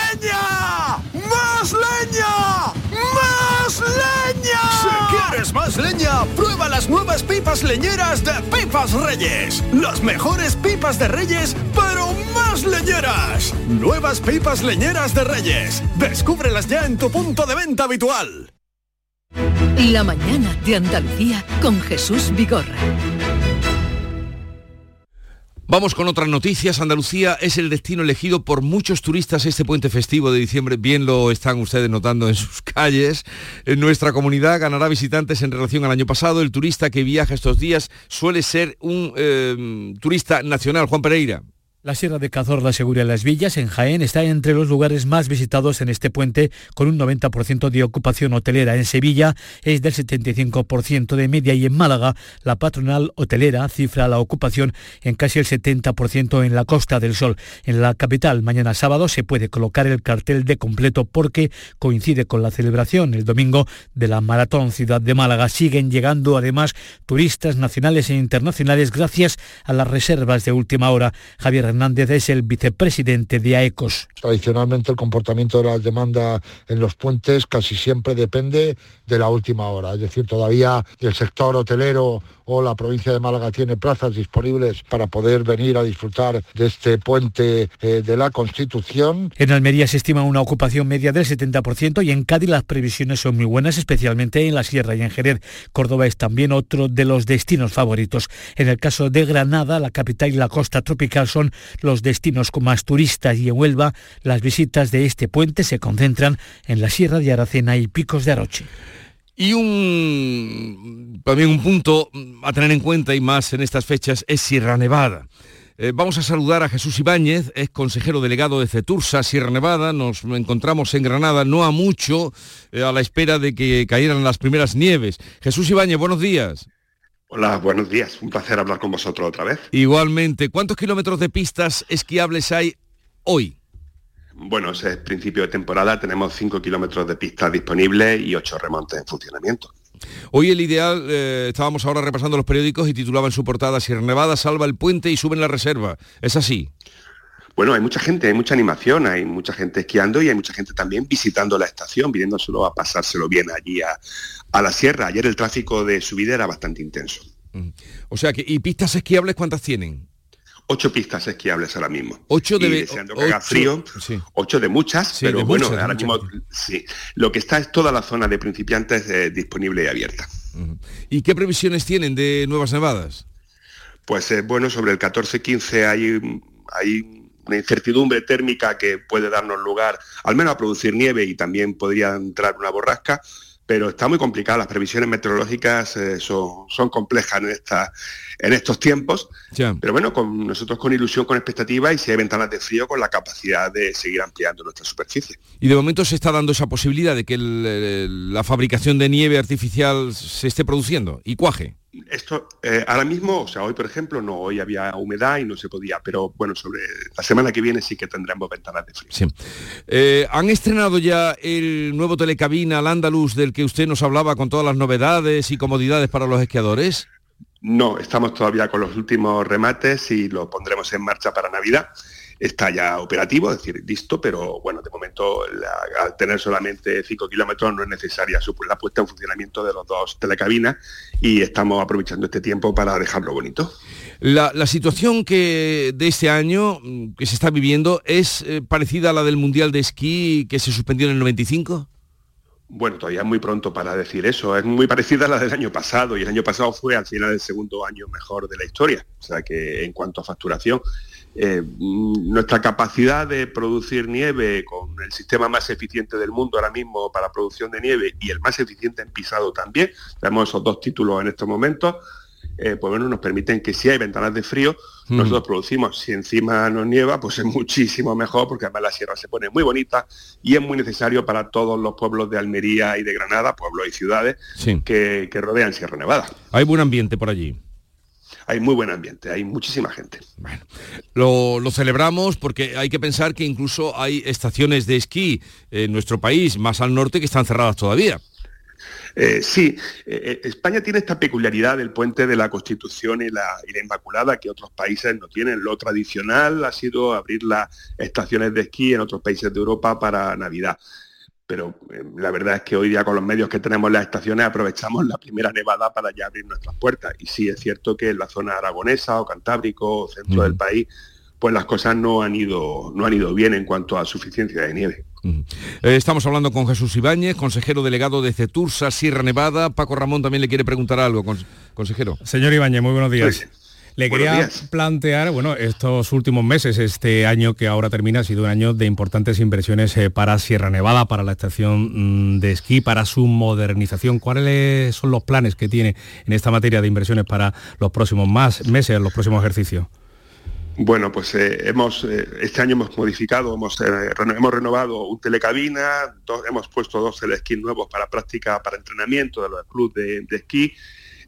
Pipas leñeras de Pipas Reyes. Las mejores pipas de Reyes, pero más leñeras. Nuevas pipas leñeras de Reyes. Descúbrelas ya en tu punto de venta habitual. La mañana de Andalucía con Jesús Vigorra. Vamos con otras noticias. Andalucía es el destino elegido por muchos turistas este puente festivo de diciembre. Bien lo están ustedes notando en sus calles. Nuestra comunidad ganará visitantes en relación al año pasado. El turista que viaja estos días suele ser un eh, turista nacional. Juan Pereira. La Sierra de Cazorla, Segura Las Villas, en Jaén, está entre los lugares más visitados en este puente, con un 90% de ocupación hotelera. En Sevilla es del 75% de media y en Málaga la patronal hotelera cifra la ocupación en casi el 70% en la Costa del Sol. En la capital, mañana sábado, se puede colocar el cartel de completo porque coincide con la celebración el domingo de la Maratón Ciudad de Málaga. Siguen llegando además turistas nacionales e internacionales gracias a las reservas de última hora. Javier Hernández es el vicepresidente de AECOS. Tradicionalmente el comportamiento de la demanda en los puentes casi siempre depende de la última hora. Es decir, todavía el sector hotelero la provincia de Málaga tiene plazas disponibles para poder venir a disfrutar de este puente eh, de la Constitución. En Almería se estima una ocupación media del 70% y en Cádiz las previsiones son muy buenas, especialmente en la Sierra y en Jerez. Córdoba es también otro de los destinos favoritos. En el caso de Granada, la capital y la costa tropical son los destinos con más turistas y en Huelva las visitas de este puente se concentran en la Sierra de Aracena y Picos de Aroche. Y un también un punto a tener en cuenta y más en estas fechas es Sierra Nevada. Eh, vamos a saludar a Jesús Ibáñez, es consejero delegado de CETURSA, Sierra Nevada. Nos encontramos en Granada, no a mucho, eh, a la espera de que cayeran las primeras nieves. Jesús Ibáñez, buenos días. Hola, buenos días. Un placer hablar con vosotros otra vez. Igualmente. ¿Cuántos kilómetros de pistas esquiables hay hoy? Bueno, es principio de temporada, tenemos 5 kilómetros de pistas disponibles y 8 remontes en funcionamiento. Hoy el ideal, eh, estábamos ahora repasando los periódicos y titulaban su portada Sierra Nevada salva el puente y suben la reserva. ¿Es así? Bueno, hay mucha gente, hay mucha animación, hay mucha gente esquiando y hay mucha gente también visitando la estación, viniéndoselo a pasárselo bien allí a, a la sierra. Ayer el tráfico de subida era bastante intenso. O sea que, ¿y pistas esquiables cuántas tienen? Ocho pistas esquiables ahora mismo. Ocho de deseando que haga frío, ocho de muchas, pero bueno, ahora mismo sí. Lo que está es toda la zona de principiantes eh, disponible y abierta. ¿Y qué previsiones tienen de nuevas nevadas? Pues eh, bueno, sobre el 14-15 hay, hay una incertidumbre térmica que puede darnos lugar al menos a producir nieve y también podría entrar una borrasca pero está muy complicada. Las previsiones meteorológicas eh, son, son, complejas en, esta, en estos tiempos. Pero bueno, con nosotros con ilusión, con expectativa y si hay ventanas de frío, con la capacidad de seguir ampliando nuestra superficie. Y de momento se está dando esa posibilidad de que la fabricación de nieve artificial se esté produciendo y cuaje. Esto, eh, ahora mismo, o sea, hoy por ejemplo, no, hoy había humedad y no se podía, pero bueno, sobre la semana que viene sí que tendremos ventanas de frío. Eh, ¿Han estrenado ya el nuevo telecabina, al Andaluz, del que usted nos hablaba con todas las novedades y comodidades para los esquiadores? No, estamos todavía con los últimos remates y lo pondremos en marcha para Navidad está ya operativo, es decir, listo, pero bueno, de momento al tener solamente 5 kilómetros no es necesaria la puesta en funcionamiento de los dos telecabinas y estamos aprovechando este tiempo para dejarlo bonito. La, situación que de este año mm, que se está viviendo es eh, parecida a la del Mundial de Esquí que se suspendió en el 95? Bueno, todavía es muy pronto para decir eso. Es muy parecida a la del año pasado y el año pasado fue al final el segundo año mejor de la historia. O sea que en cuanto a facturación, eh, nuestra capacidad de producir nieve con el sistema más eficiente del mundo ahora mismo para producción de nieve y el más eficiente en pisado también, tenemos esos dos títulos en estos momentos, eh, pues bueno, nos permiten que si hay ventanas de frío, nosotros producimos, si encima nos nieva, pues es muchísimo mejor, porque además la sierra se pone muy bonita y es muy necesario para todos los pueblos de Almería y de Granada, pueblos y ciudades que, que rodean Sierra Nevada. Hay buen ambiente por allí hay muy buen ambiente, hay muchísima gente. Bueno, lo, celebramos porque hay que pensar que incluso hay estaciones de esquí en nuestro país, más al norte, que están cerradas todavía. Eh, sí, eh, eh, España tiene esta peculiaridad del puente de la Constitución y la, y la, Inmaculada que otros países no tienen. Lo tradicional ha sido abrir las estaciones de esquí en otros países de Europa para Navidad pero eh, la verdad es que hoy día con los medios que tenemos en las estaciones aprovechamos la primera nevada para ya abrir nuestras puertas. Y sí es cierto que en la zona aragonesa o cantábrico o centro del país, pues las cosas no han ido, no han ido bien en cuanto a suficiencia de nieve. Eh, estamos hablando con Jesús Ibáñez, consejero delegado de CETURSA, Sierra Nevada. Paco Ramón también le quiere preguntar algo, consejero. Señor Ibáñez, muy buenos días. Le quería plantear, bueno, estos últimos meses, este año que ahora termina, ha sido un año de importantes inversiones eh, para Sierra Nevada, para la estación mm, de esquí, para su modernización. ¿Cuáles son los planes que tiene en esta materia de inversiones para los próximos más meses, los próximos ejercicios? Bueno, pues eh, hemos eh, este año hemos modificado, hemos, hemos renovado un telecabina, hemos puesto dos telesquís nuevos para práctica, para entrenamiento de los clubes de, de esquí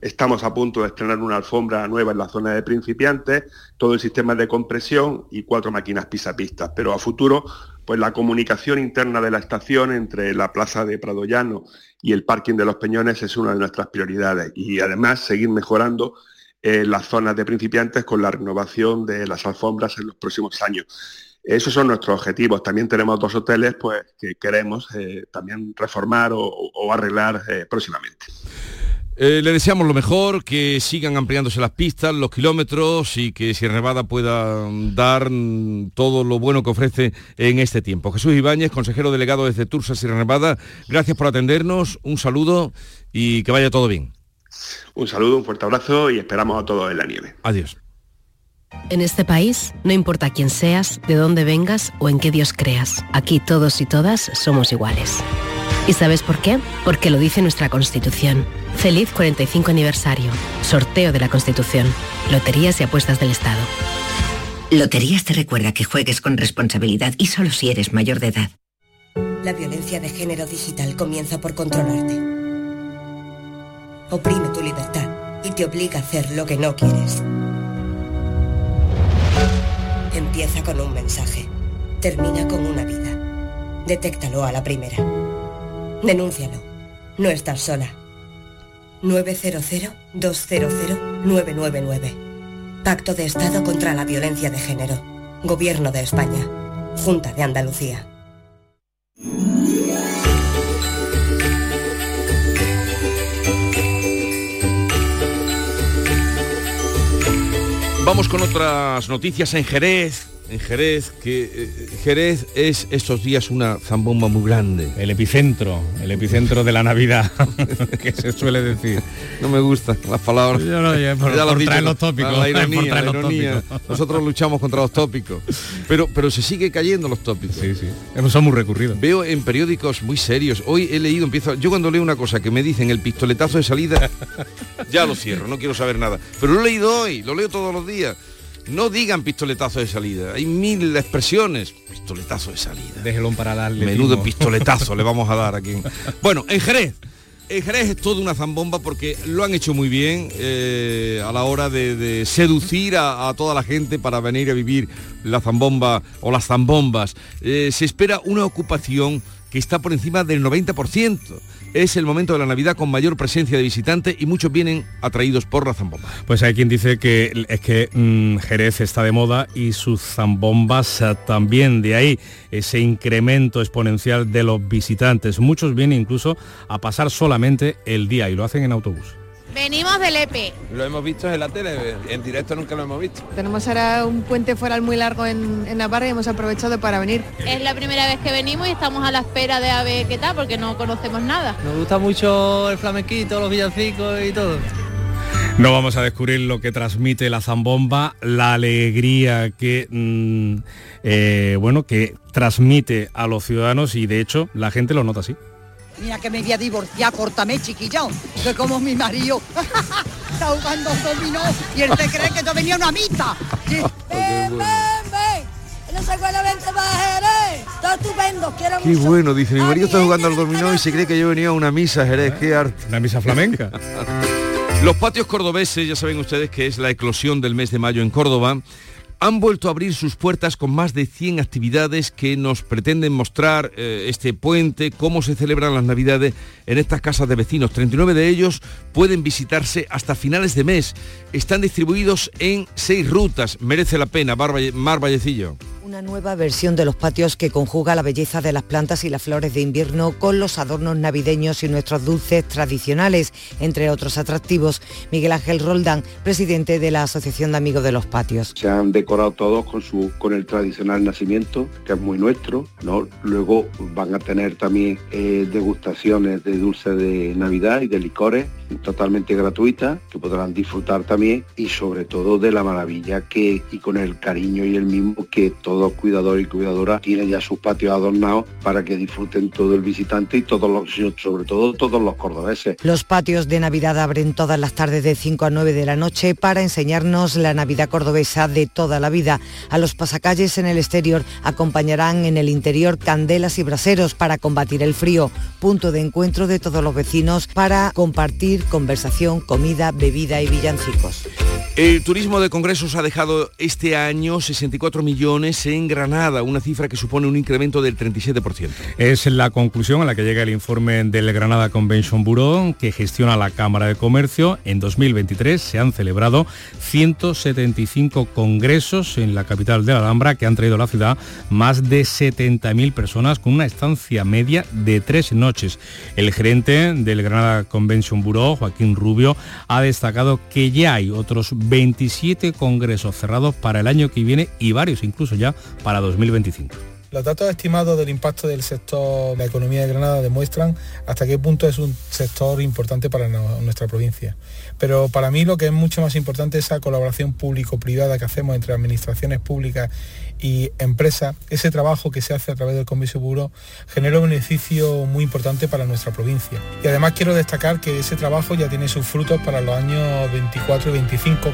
Estamos a punto de estrenar una alfombra nueva en la zona de principiantes, todo el sistema de compresión y cuatro máquinas pisapistas. Pero a futuro, pues la comunicación interna de la estación entre la plaza de Prado Llano y el parking de los Peñones es una de nuestras prioridades. Y además seguir mejorando eh, las zonas de principiantes con la renovación de las alfombras en los próximos años. Esos son nuestros objetivos. También tenemos dos hoteles pues, que queremos eh, también reformar o, arreglar eh, próximamente. Eh, le deseamos lo mejor, que sigan ampliándose las pistas, los kilómetros y que Sierra Nevada pueda dar mm, todo lo bueno que ofrece en este tiempo. Jesús Ibáñez, consejero delegado desde Tursa, Sierra Nevada, gracias por atendernos, un saludo y que vaya todo bien. Un saludo, un fuerte abrazo y esperamos a todos en la nieve. Adiós. En este país, no importa quién seas, de dónde vengas o en qué Dios creas, aquí todos y todas somos iguales. ¿Y sabes por qué? Porque lo dice nuestra Constitución. Feliz 45 aniversario. Sorteo de la Constitución. Loterías y apuestas del Estado. Loterías te recuerda que juegues con responsabilidad y solo si eres mayor de edad. La violencia de género digital comienza por controlarte. Oprime tu libertad y te obliga a hacer lo que no quieres. Empieza con un mensaje. Termina con una vida. Detéctalo a la primera. Denúncialo. No estás sola. 900-200-999. Pacto de Estado contra la Violencia de Género. Gobierno de España. Junta de Andalucía. Vamos con otras noticias en Jerez en Jerez, que eh, Jerez es estos días una zambomba muy grande. El epicentro, el epicentro de la Navidad, <laughs> que se suele decir. No me gustan las palabras. Yo no, ya, por, traer los tópicos. La ironía, la ironía. Nosotros luchamos contra los tópicos. Pero, pero se sigue cayendo los tópicos. Sí, sí. Son muy recurridos. Veo en periódicos muy serios. Hoy he leído, empiezo. Yo cuando leo una cosa que me dicen el pistoletazo de salida, ya lo cierro, no quiero saber nada. Pero lo he leído hoy, lo leo todos los días. No digan pistoletazo de salida. Hay mil expresiones. Pistoletazo de salida. Déjelo para darle. Menudo pistoletazo le vamos a dar aquí. <laughs> Bueno, en Jerez. En Jerez es toda una zambomba porque lo han hecho muy bien eh, a la hora de, seducir a, toda la gente para venir a vivir la zambomba o las zambombas. Eh, se espera una ocupación que está por encima del 90%. Es el momento de la Navidad con mayor presencia de visitantes y muchos vienen atraídos por la zambomba. Pues hay quien dice que es que mm, Jerez está de moda y sus zambombas eh, también. De ahí ese incremento exponencial de los visitantes. Muchos vienen incluso a pasar solamente el día y lo hacen en autobús. Venimos del EPE. Lo hemos visto en la tele, en directo nunca lo hemos visto. Tenemos ahora un puente foral muy largo en, en Navarra y hemos aprovechado para venir. Es la primera vez que venimos y estamos a la espera de a ver qué tal, porque no conocemos nada. Nos gusta mucho el flamenquito, los villancicos y todo. No vamos a descubrir lo que transmite la zambomba, la alegría que mm, eh, bueno que transmite a los ciudadanos y de hecho la gente lo nota así. Mira que me voy a divorciar, córtame, chiquillo, que como mi marido <laughs> está jugando dominó y él te cree que te venía una mitad. ven, ven, ven. No se acuerda, vente Jerez. Está estupendo, quiero Qué bueno, dice, mi marido está jugando al dominó y se cree que yo venía a una misa, Jerez, qué arte. Una misa flamenca. <laughs> Los patios cordobeses, ya saben ustedes que es la eclosión del mes de mayo en Córdoba, han vuelto a abrir sus puertas con más de 100 actividades que nos pretenden mostrar eh, este puente, cómo se celebran las navidades en estas casas de vecinos. 39 de ellos pueden visitarse hasta finales de mes. Están distribuidos en seis rutas. Merece la pena, Mar Vallecillo. Una nueva versión de los patios que conjuga la belleza de las plantas y las flores de invierno con los adornos navideños y nuestros dulces tradicionales, entre otros atractivos. Miguel Ángel Roldán, presidente de la Asociación de Amigos de los Patios. Se han decorado todos con, el tradicional nacimiento, que es muy nuestro. ¿no? Luego van a tener también eh, degustaciones de dulces de Navidad y de licores totalmente gratuitas que podrán disfrutar también y sobre todo de la maravilla que y con el cariño y el mismo que todo cuidador y cuidadora tiene ya sus patios adornados para que disfruten todo el visitante y todos los sobre todo todos los cordobeses. Los patios de Navidad abren todas las tardes de 5 a 9 de la noche para enseñarnos la Navidad cordobesa de toda la vida. A los pasacalles en el exterior acompañarán en el interior candelas y braseros para combatir el frío, punto de encuentro de todos los vecinos para compartir conversación, comida, bebida y villancicos. El turismo de congresos ha dejado este año 64 millones en Granada, una cifra que supone un incremento del 37%. Es la conclusión a la que llega el informe del Granada Convention Bureau, que gestiona la Cámara de Comercio. En 2023 se han celebrado 175 congresos en la capital de la Alhambra que han traído a la ciudad más de 70.000 personas con una estancia media de tres noches. El gerente del Granada Convention Bureau Joaquín Rubio, ha destacado que ya hay otros 27 congresos cerrados para el año que viene y varios incluso ya para 2025. Los datos estimados del impacto del sector la economía de Granada demuestran hasta qué punto es un sector importante para nuestra provincia. Pero para mí lo que es mucho más importante es esa colaboración público-privada que hacemos entre administraciones públicas y empresas. Ese trabajo que se hace a través del Convenio Seguro genera un beneficio muy importante para nuestra provincia. Y además quiero destacar que ese trabajo ya tiene sus frutos para los años 24 y 25.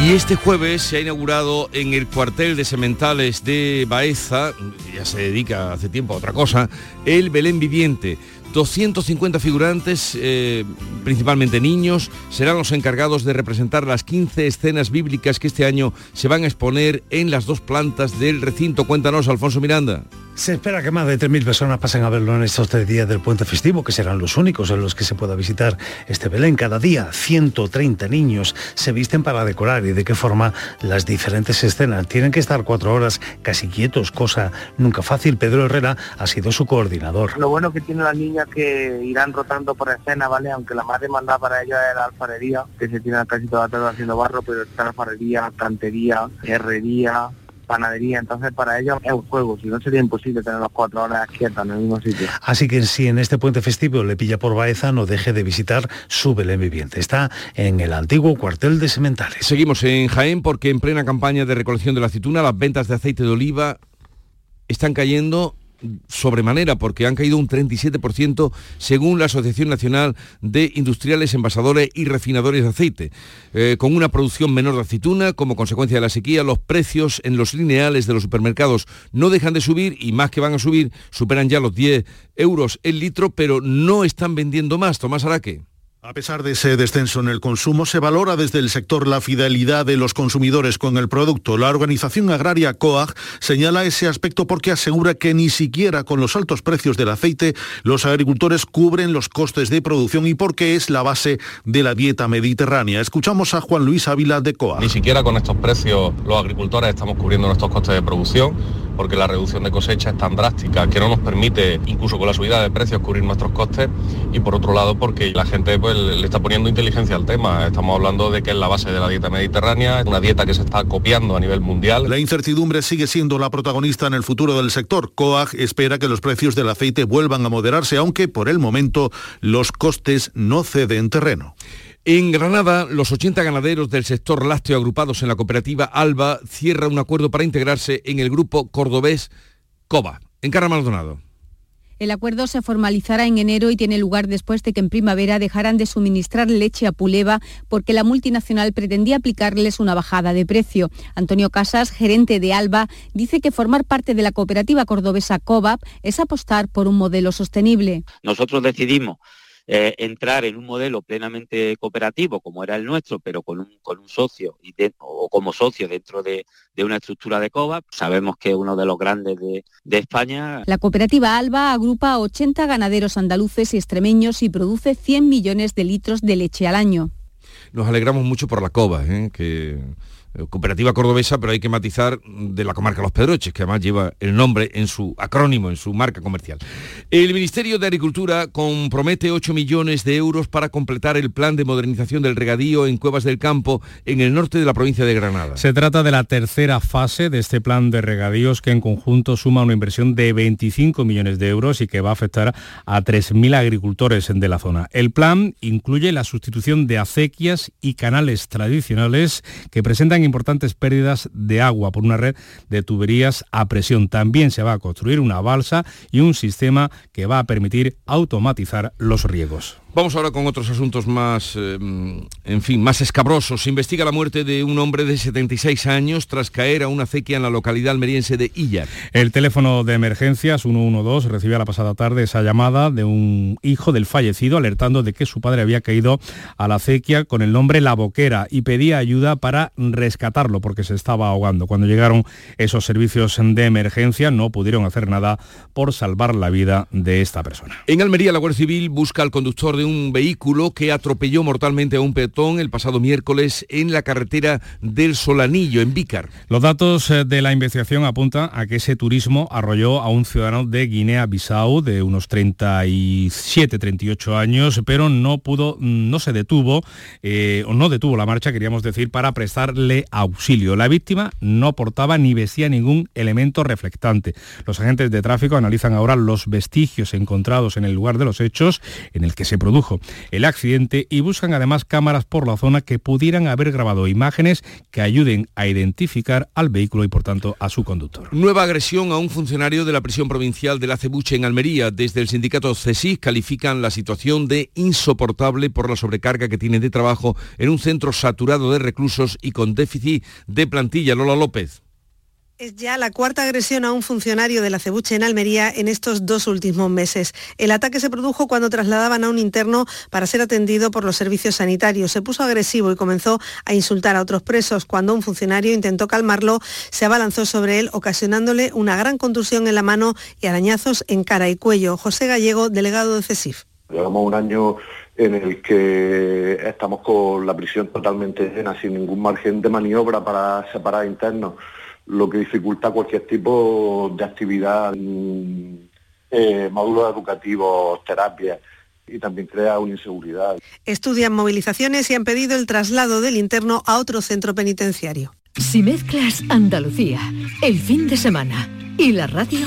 Y este jueves se ha inaugurado en el cuartel de sementales de Baeza, ya se dedica hace tiempo a otra cosa, el Belén Viviente. 250 figurantes, eh, principalmente niños, serán los encargados de representar las 15 escenas bíblicas que este año se van a exponer en las dos plantas del recinto. Cuéntanos, Alfonso Miranda. Se espera que más de 3.000 personas pasen a verlo en estos tres días del puente festivo, que serán los únicos en los que se pueda visitar este Belén. Cada día 130 niños se visten para decorar y de qué forma las diferentes escenas. Tienen que estar cuatro horas casi quietos, cosa nunca fácil. Pedro Herrera ha sido su coordinador. Lo bueno que tienen las niñas que irán rotando por escena, ¿vale? Aunque la más demandada para ellos es la alfarería, que se tiene casi toda la tarde haciendo barro, pero está alfarería, cantería, herrería, panadería, entonces para ellos es un juego, si no sería imposible tener las cuatro horas quietas en el mismo sitio. Así que si en este puente festivo le pilla por Baeza, no deje de visitar su Belén Viviente. Está en el antiguo cuartel de Sementales. Seguimos en Jaén porque en plena campaña de recolección de la aceituna, las ventas de aceite de oliva están cayendo sobremanera porque han caído un 37% según la Asociación Nacional de Industriales, Envasadores y Refinadores de Aceite. Eh, con una producción menor de aceituna, como consecuencia de la sequía, los precios en los lineales de los supermercados no dejan de subir y más que van a subir, superan ya los 10 euros el litro, pero no están vendiendo más. Tomás Araque. A pesar de ese descenso en el consumo, se valora desde el sector la fidelidad de los consumidores con el producto. La organización agraria COAG señala ese aspecto porque asegura que ni siquiera con los altos precios del aceite los agricultores cubren los costes de producción y porque es la base de la dieta mediterránea. Escuchamos a Juan Luis Ávila de COAG. Ni siquiera con estos precios los agricultores estamos cubriendo nuestros costes de producción porque la reducción de cosecha es tan drástica que no nos permite, incluso con la subida de precios, cubrir nuestros costes y por otro lado porque la gente pues, le está poniendo inteligencia al tema. Estamos hablando de que es la base de la dieta mediterránea, una dieta que se está copiando a nivel mundial. La incertidumbre sigue siendo la protagonista en el futuro del sector. COAG espera que los precios del aceite vuelvan a moderarse, aunque por el momento los costes no ceden terreno. En Granada, los 80 ganaderos del sector lácteo agrupados en la cooperativa ALBA cierran un acuerdo para integrarse en el grupo cordobés COBA. En Cara Maldonado. El acuerdo se formalizará en enero y tiene lugar después de que en primavera dejaran de suministrar leche a Puleva porque la multinacional pretendía aplicarles una bajada de precio. Antonio Casas, gerente de Alba, dice que formar parte de la cooperativa cordobesa COBAP es apostar por un modelo sostenible. Nosotros decidimos eh, entrar en un modelo plenamente cooperativo como era el nuestro, pero con un, con un socio y o como socio dentro de, una estructura de COVA. Sabemos que es uno de los grandes de, España. La cooperativa Alba agrupa a 80 ganaderos andaluces y extremeños y produce 100 millones de litros de leche al año. Nos alegramos mucho por la COVA, ¿eh? que cooperativa cordobesa, pero hay que matizar de la comarca Los Pedroches, que además lleva el nombre en su acrónimo, en su marca comercial. El Ministerio de Agricultura compromete 8 millones de euros para completar el plan de modernización del regadío en Cuevas del Campo, en el norte de la provincia de Granada. Se trata de la tercera fase de este plan de regadíos que en conjunto suma una inversión de 25 millones de euros y que va a afectar a 3.000 agricultores de la zona. El plan incluye la sustitución de acequias y canales tradicionales que presentan importantes pérdidas de agua por una red de tuberías a presión. También se va a construir una balsa y un sistema que va a permitir automatizar los riegos. Vamos ahora con otros asuntos más, eh, en fin, más escabrosos. Se investiga la muerte de un hombre de 76 años tras caer a una acequia en la localidad almeriense de Illar. El teléfono de emergencias 112 recibió la pasada tarde esa llamada de un hijo del fallecido alertando de que su padre había caído a la acequia con el nombre La Boquera y pedía ayuda para rescatarlo porque se estaba ahogando. Cuando llegaron esos servicios de emergencia no pudieron hacer nada por salvar la vida de esta persona. En Almería la Guardia Civil busca al conductor de un vehículo que atropelló mortalmente a un peatón el pasado miércoles en la carretera del Solanillo, en Vícar. Los datos eh, de la investigación apuntan a que ese turismo arrolló a un ciudadano de Guinea-Bissau de unos 37, 38 años, pero no pudo, no se detuvo, eh, o no detuvo la marcha, queríamos decir, para prestarle auxilio. La víctima no portaba ni vestía ningún elemento reflectante. Los agentes de tráfico analizan ahora los vestigios encontrados en el lugar de los hechos en el que se produjo el accidente y buscan además cámaras por la zona que pudieran haber grabado imágenes que ayuden a identificar al vehículo y por tanto a su conductor. Nueva agresión a un funcionario de la prisión provincial de la Cebuche en Almería. Desde el sindicato CESIS califican la situación de insoportable por la sobrecarga que tiene de trabajo en un centro saturado de reclusos y con déficit de plantilla. Lola López. Es ya la cuarta agresión a un funcionario de la Cebuche en Almería en estos dos últimos meses. El ataque se produjo cuando trasladaban a un interno para ser atendido por los servicios sanitarios. Se puso agresivo y comenzó a insultar a otros presos. Cuando un funcionario intentó calmarlo, se abalanzó sobre él, ocasionándole una gran contusión en la mano y arañazos en cara y cuello. José Gallego, delegado de CESIF. Llevamos un año en el que estamos con la prisión totalmente llena, sin ningún margen de maniobra para separar internos lo que dificulta cualquier tipo de actividad, mm, eh, módulos educativos, terapia y también crea una inseguridad. Estudian movilizaciones y han pedido el traslado del interno a otro centro penitenciario. Si mezclas Andalucía, el fin de semana y la radio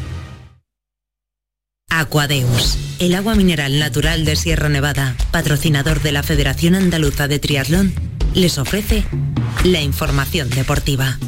Aquadeus, el agua mineral natural de Sierra Nevada, patrocinador de la Federación Andaluza de Triatlón, les ofrece la información deportiva.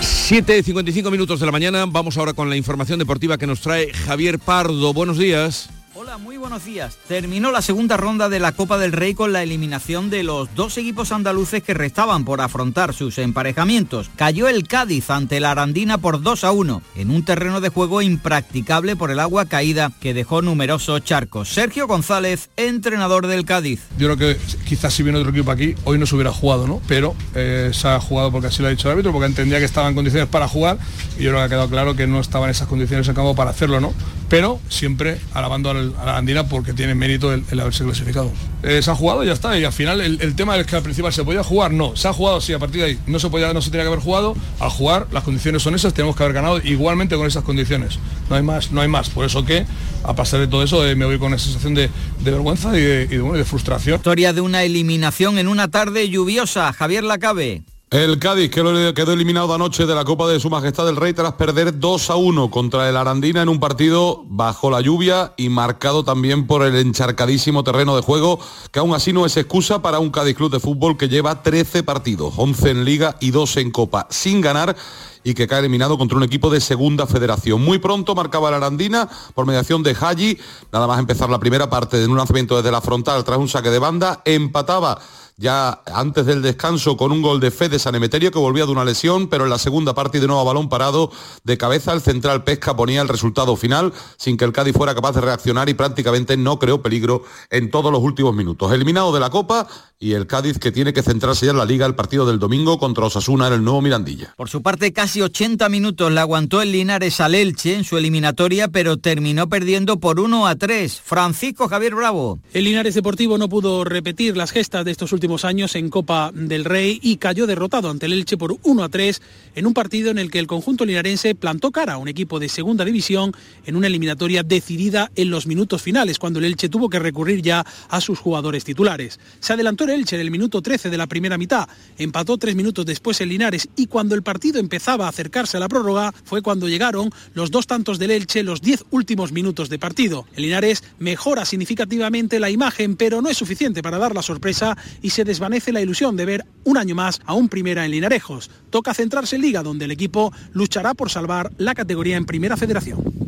7.55 minutos de la mañana, vamos ahora con la información deportiva que nos trae Javier Pardo. Buenos días. Hola, muy buenos días. Terminó la segunda ronda de la Copa del Rey con la eliminación de los dos equipos andaluces que restaban por afrontar sus emparejamientos. Cayó el Cádiz ante la Arandina por 2 a 1, en un terreno de juego impracticable por el agua caída que dejó numerosos charcos. Sergio González, entrenador del Cádiz. Yo creo que quizás si viene otro equipo aquí, hoy no se hubiera jugado, ¿no? Pero eh, se ha jugado porque así lo ha dicho el árbitro, porque entendía que estaba en condiciones para jugar y yo creo que ha quedado claro que no estaba en esas condiciones en campo para hacerlo, ¿no? Pero siempre alabando al a la Andina porque tiene mérito el, haberse clasificado. Eh, se ha jugado ya está, y al final el, tema es que al principal se podía jugar, no, se ha jugado sí, a partir de ahí no se podía, no se tenía que haber jugado, a jugar, las condiciones son esas, tenemos que haber ganado igualmente con esas condiciones. No hay más, no hay más. Por eso que, a pasar de todo eso, eh, me voy con una sensación de, vergüenza y de, y de frustración. Historia de una eliminación en una tarde lluviosa. Javier Lacabe. El Cádiz quedó eliminado anoche de la Copa de Su Majestad del Rey tras perder 2 a 1 contra el Arandina en un partido bajo la lluvia y marcado también por el encharcadísimo terreno de juego, que aún así no es excusa para un Cádiz Club de Fútbol que lleva 13 partidos, 11 en Liga y 2 en Copa, sin ganar y que cae eliminado contra un equipo de segunda federación. Muy pronto marcaba la Arandina por mediación de Haji, nada más empezar la primera parte de un lanzamiento desde la frontal tras un saque de banda, empataba ya antes del descanso con un gol de fe de San Emeterio que volvía de una lesión, pero en la segunda parte de nuevo a balón parado de cabeza el central Pesca ponía el resultado final sin que el Cádiz fuera capaz de reaccionar y prácticamente no creó peligro en todos los últimos minutos. Eliminado de la Copa y el Cádiz que tiene que centrarse ya en la Liga el partido del domingo contra Osasuna en el nuevo Mirandilla. Por su parte, casi 80 minutos le aguantó el Linares al Elche en su eliminatoria, pero terminó perdiendo por 1 a 3. Francisco Javier Bravo. El Linares Deportivo no pudo repetir las gestas de estos últimos años en Copa del Rey y cayó derrotado ante el Elche por 1 a 3 en un partido en el que el conjunto linarense plantó cara a un equipo de segunda división en una eliminatoria decidida en los minutos finales, cuando el Elche tuvo que recurrir ya a sus jugadores titulares. Se adelantó el Elche en el minuto 13 de la primera mitad, empató tres minutos después el Linares y cuando el partido empezaba a acercarse a la prórroga fue cuando llegaron los dos tantos del Elche los diez últimos minutos de partido. El Linares mejora significativamente la imagen, pero no es suficiente para dar la sorpresa y se desvanece la ilusión de ver un año más a un primera en Linarejos. Toca centrarse en Liga, donde el equipo luchará por salvar la categoría en Primera Federación.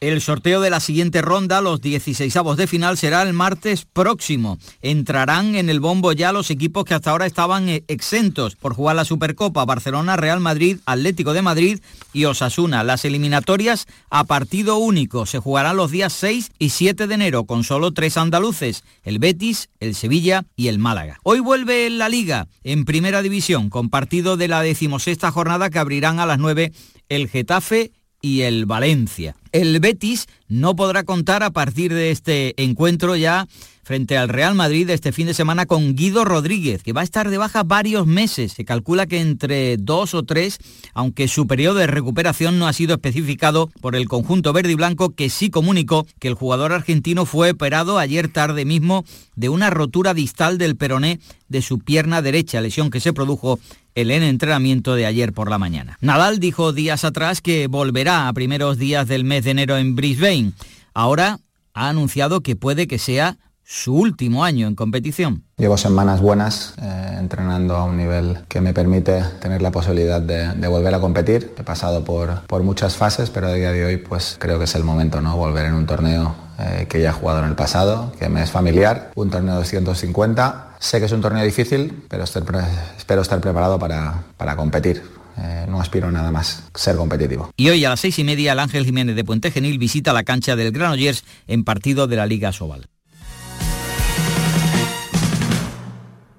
El sorteo de la siguiente ronda, los 16 de final, será el martes próximo. Entrarán en el bombo ya los equipos que hasta ahora estaban eh, exentos por jugar la Supercopa, Barcelona, Real Madrid, Atlético de Madrid y Osasuna. Las eliminatorias a partido único se jugarán los días 6 y 7 de enero con solo tres andaluces, el Betis, el Sevilla y el Málaga. Hoy vuelve la Liga en Primera División con partido de la decimosexta jornada que abrirán a las 9 el Getafe y el Valencia. El Betis no podrá contar a partir de este encuentro ya frente al Real Madrid este fin de semana con Guido Rodríguez, que va a estar de baja varios meses. Se calcula que entre dos o tres, aunque su periodo de recuperación no ha sido especificado por el conjunto verde y blanco, que sí comunicó que el jugador argentino fue operado ayer tarde mismo de una rotura distal del peroné de su pierna derecha, lesión que se produjo el en entrenamiento de ayer por la mañana. Nadal dijo días atrás que volverá a primeros días del mes de enero en Brisbane. Ahora ha anunciado que puede que sea su último año en competición. Llevo semanas buenas eh, entrenando a un nivel que me permite tener la posibilidad de, volver a competir. He pasado por, por, muchas fases, pero a día de hoy pues creo que es el momento, ¿no? Volver en un torneo eh, que ya he jugado en el pasado, que me es familiar, un torneo de 250. Sé que es un torneo difícil, pero espero estar preparado para, para competir. Eh, no aspiro nada más ser competitivo. Y hoy a las seis y media el Ángel Jiménez de Puente Genil visita la cancha del Granollers en partido de la Liga Sobal.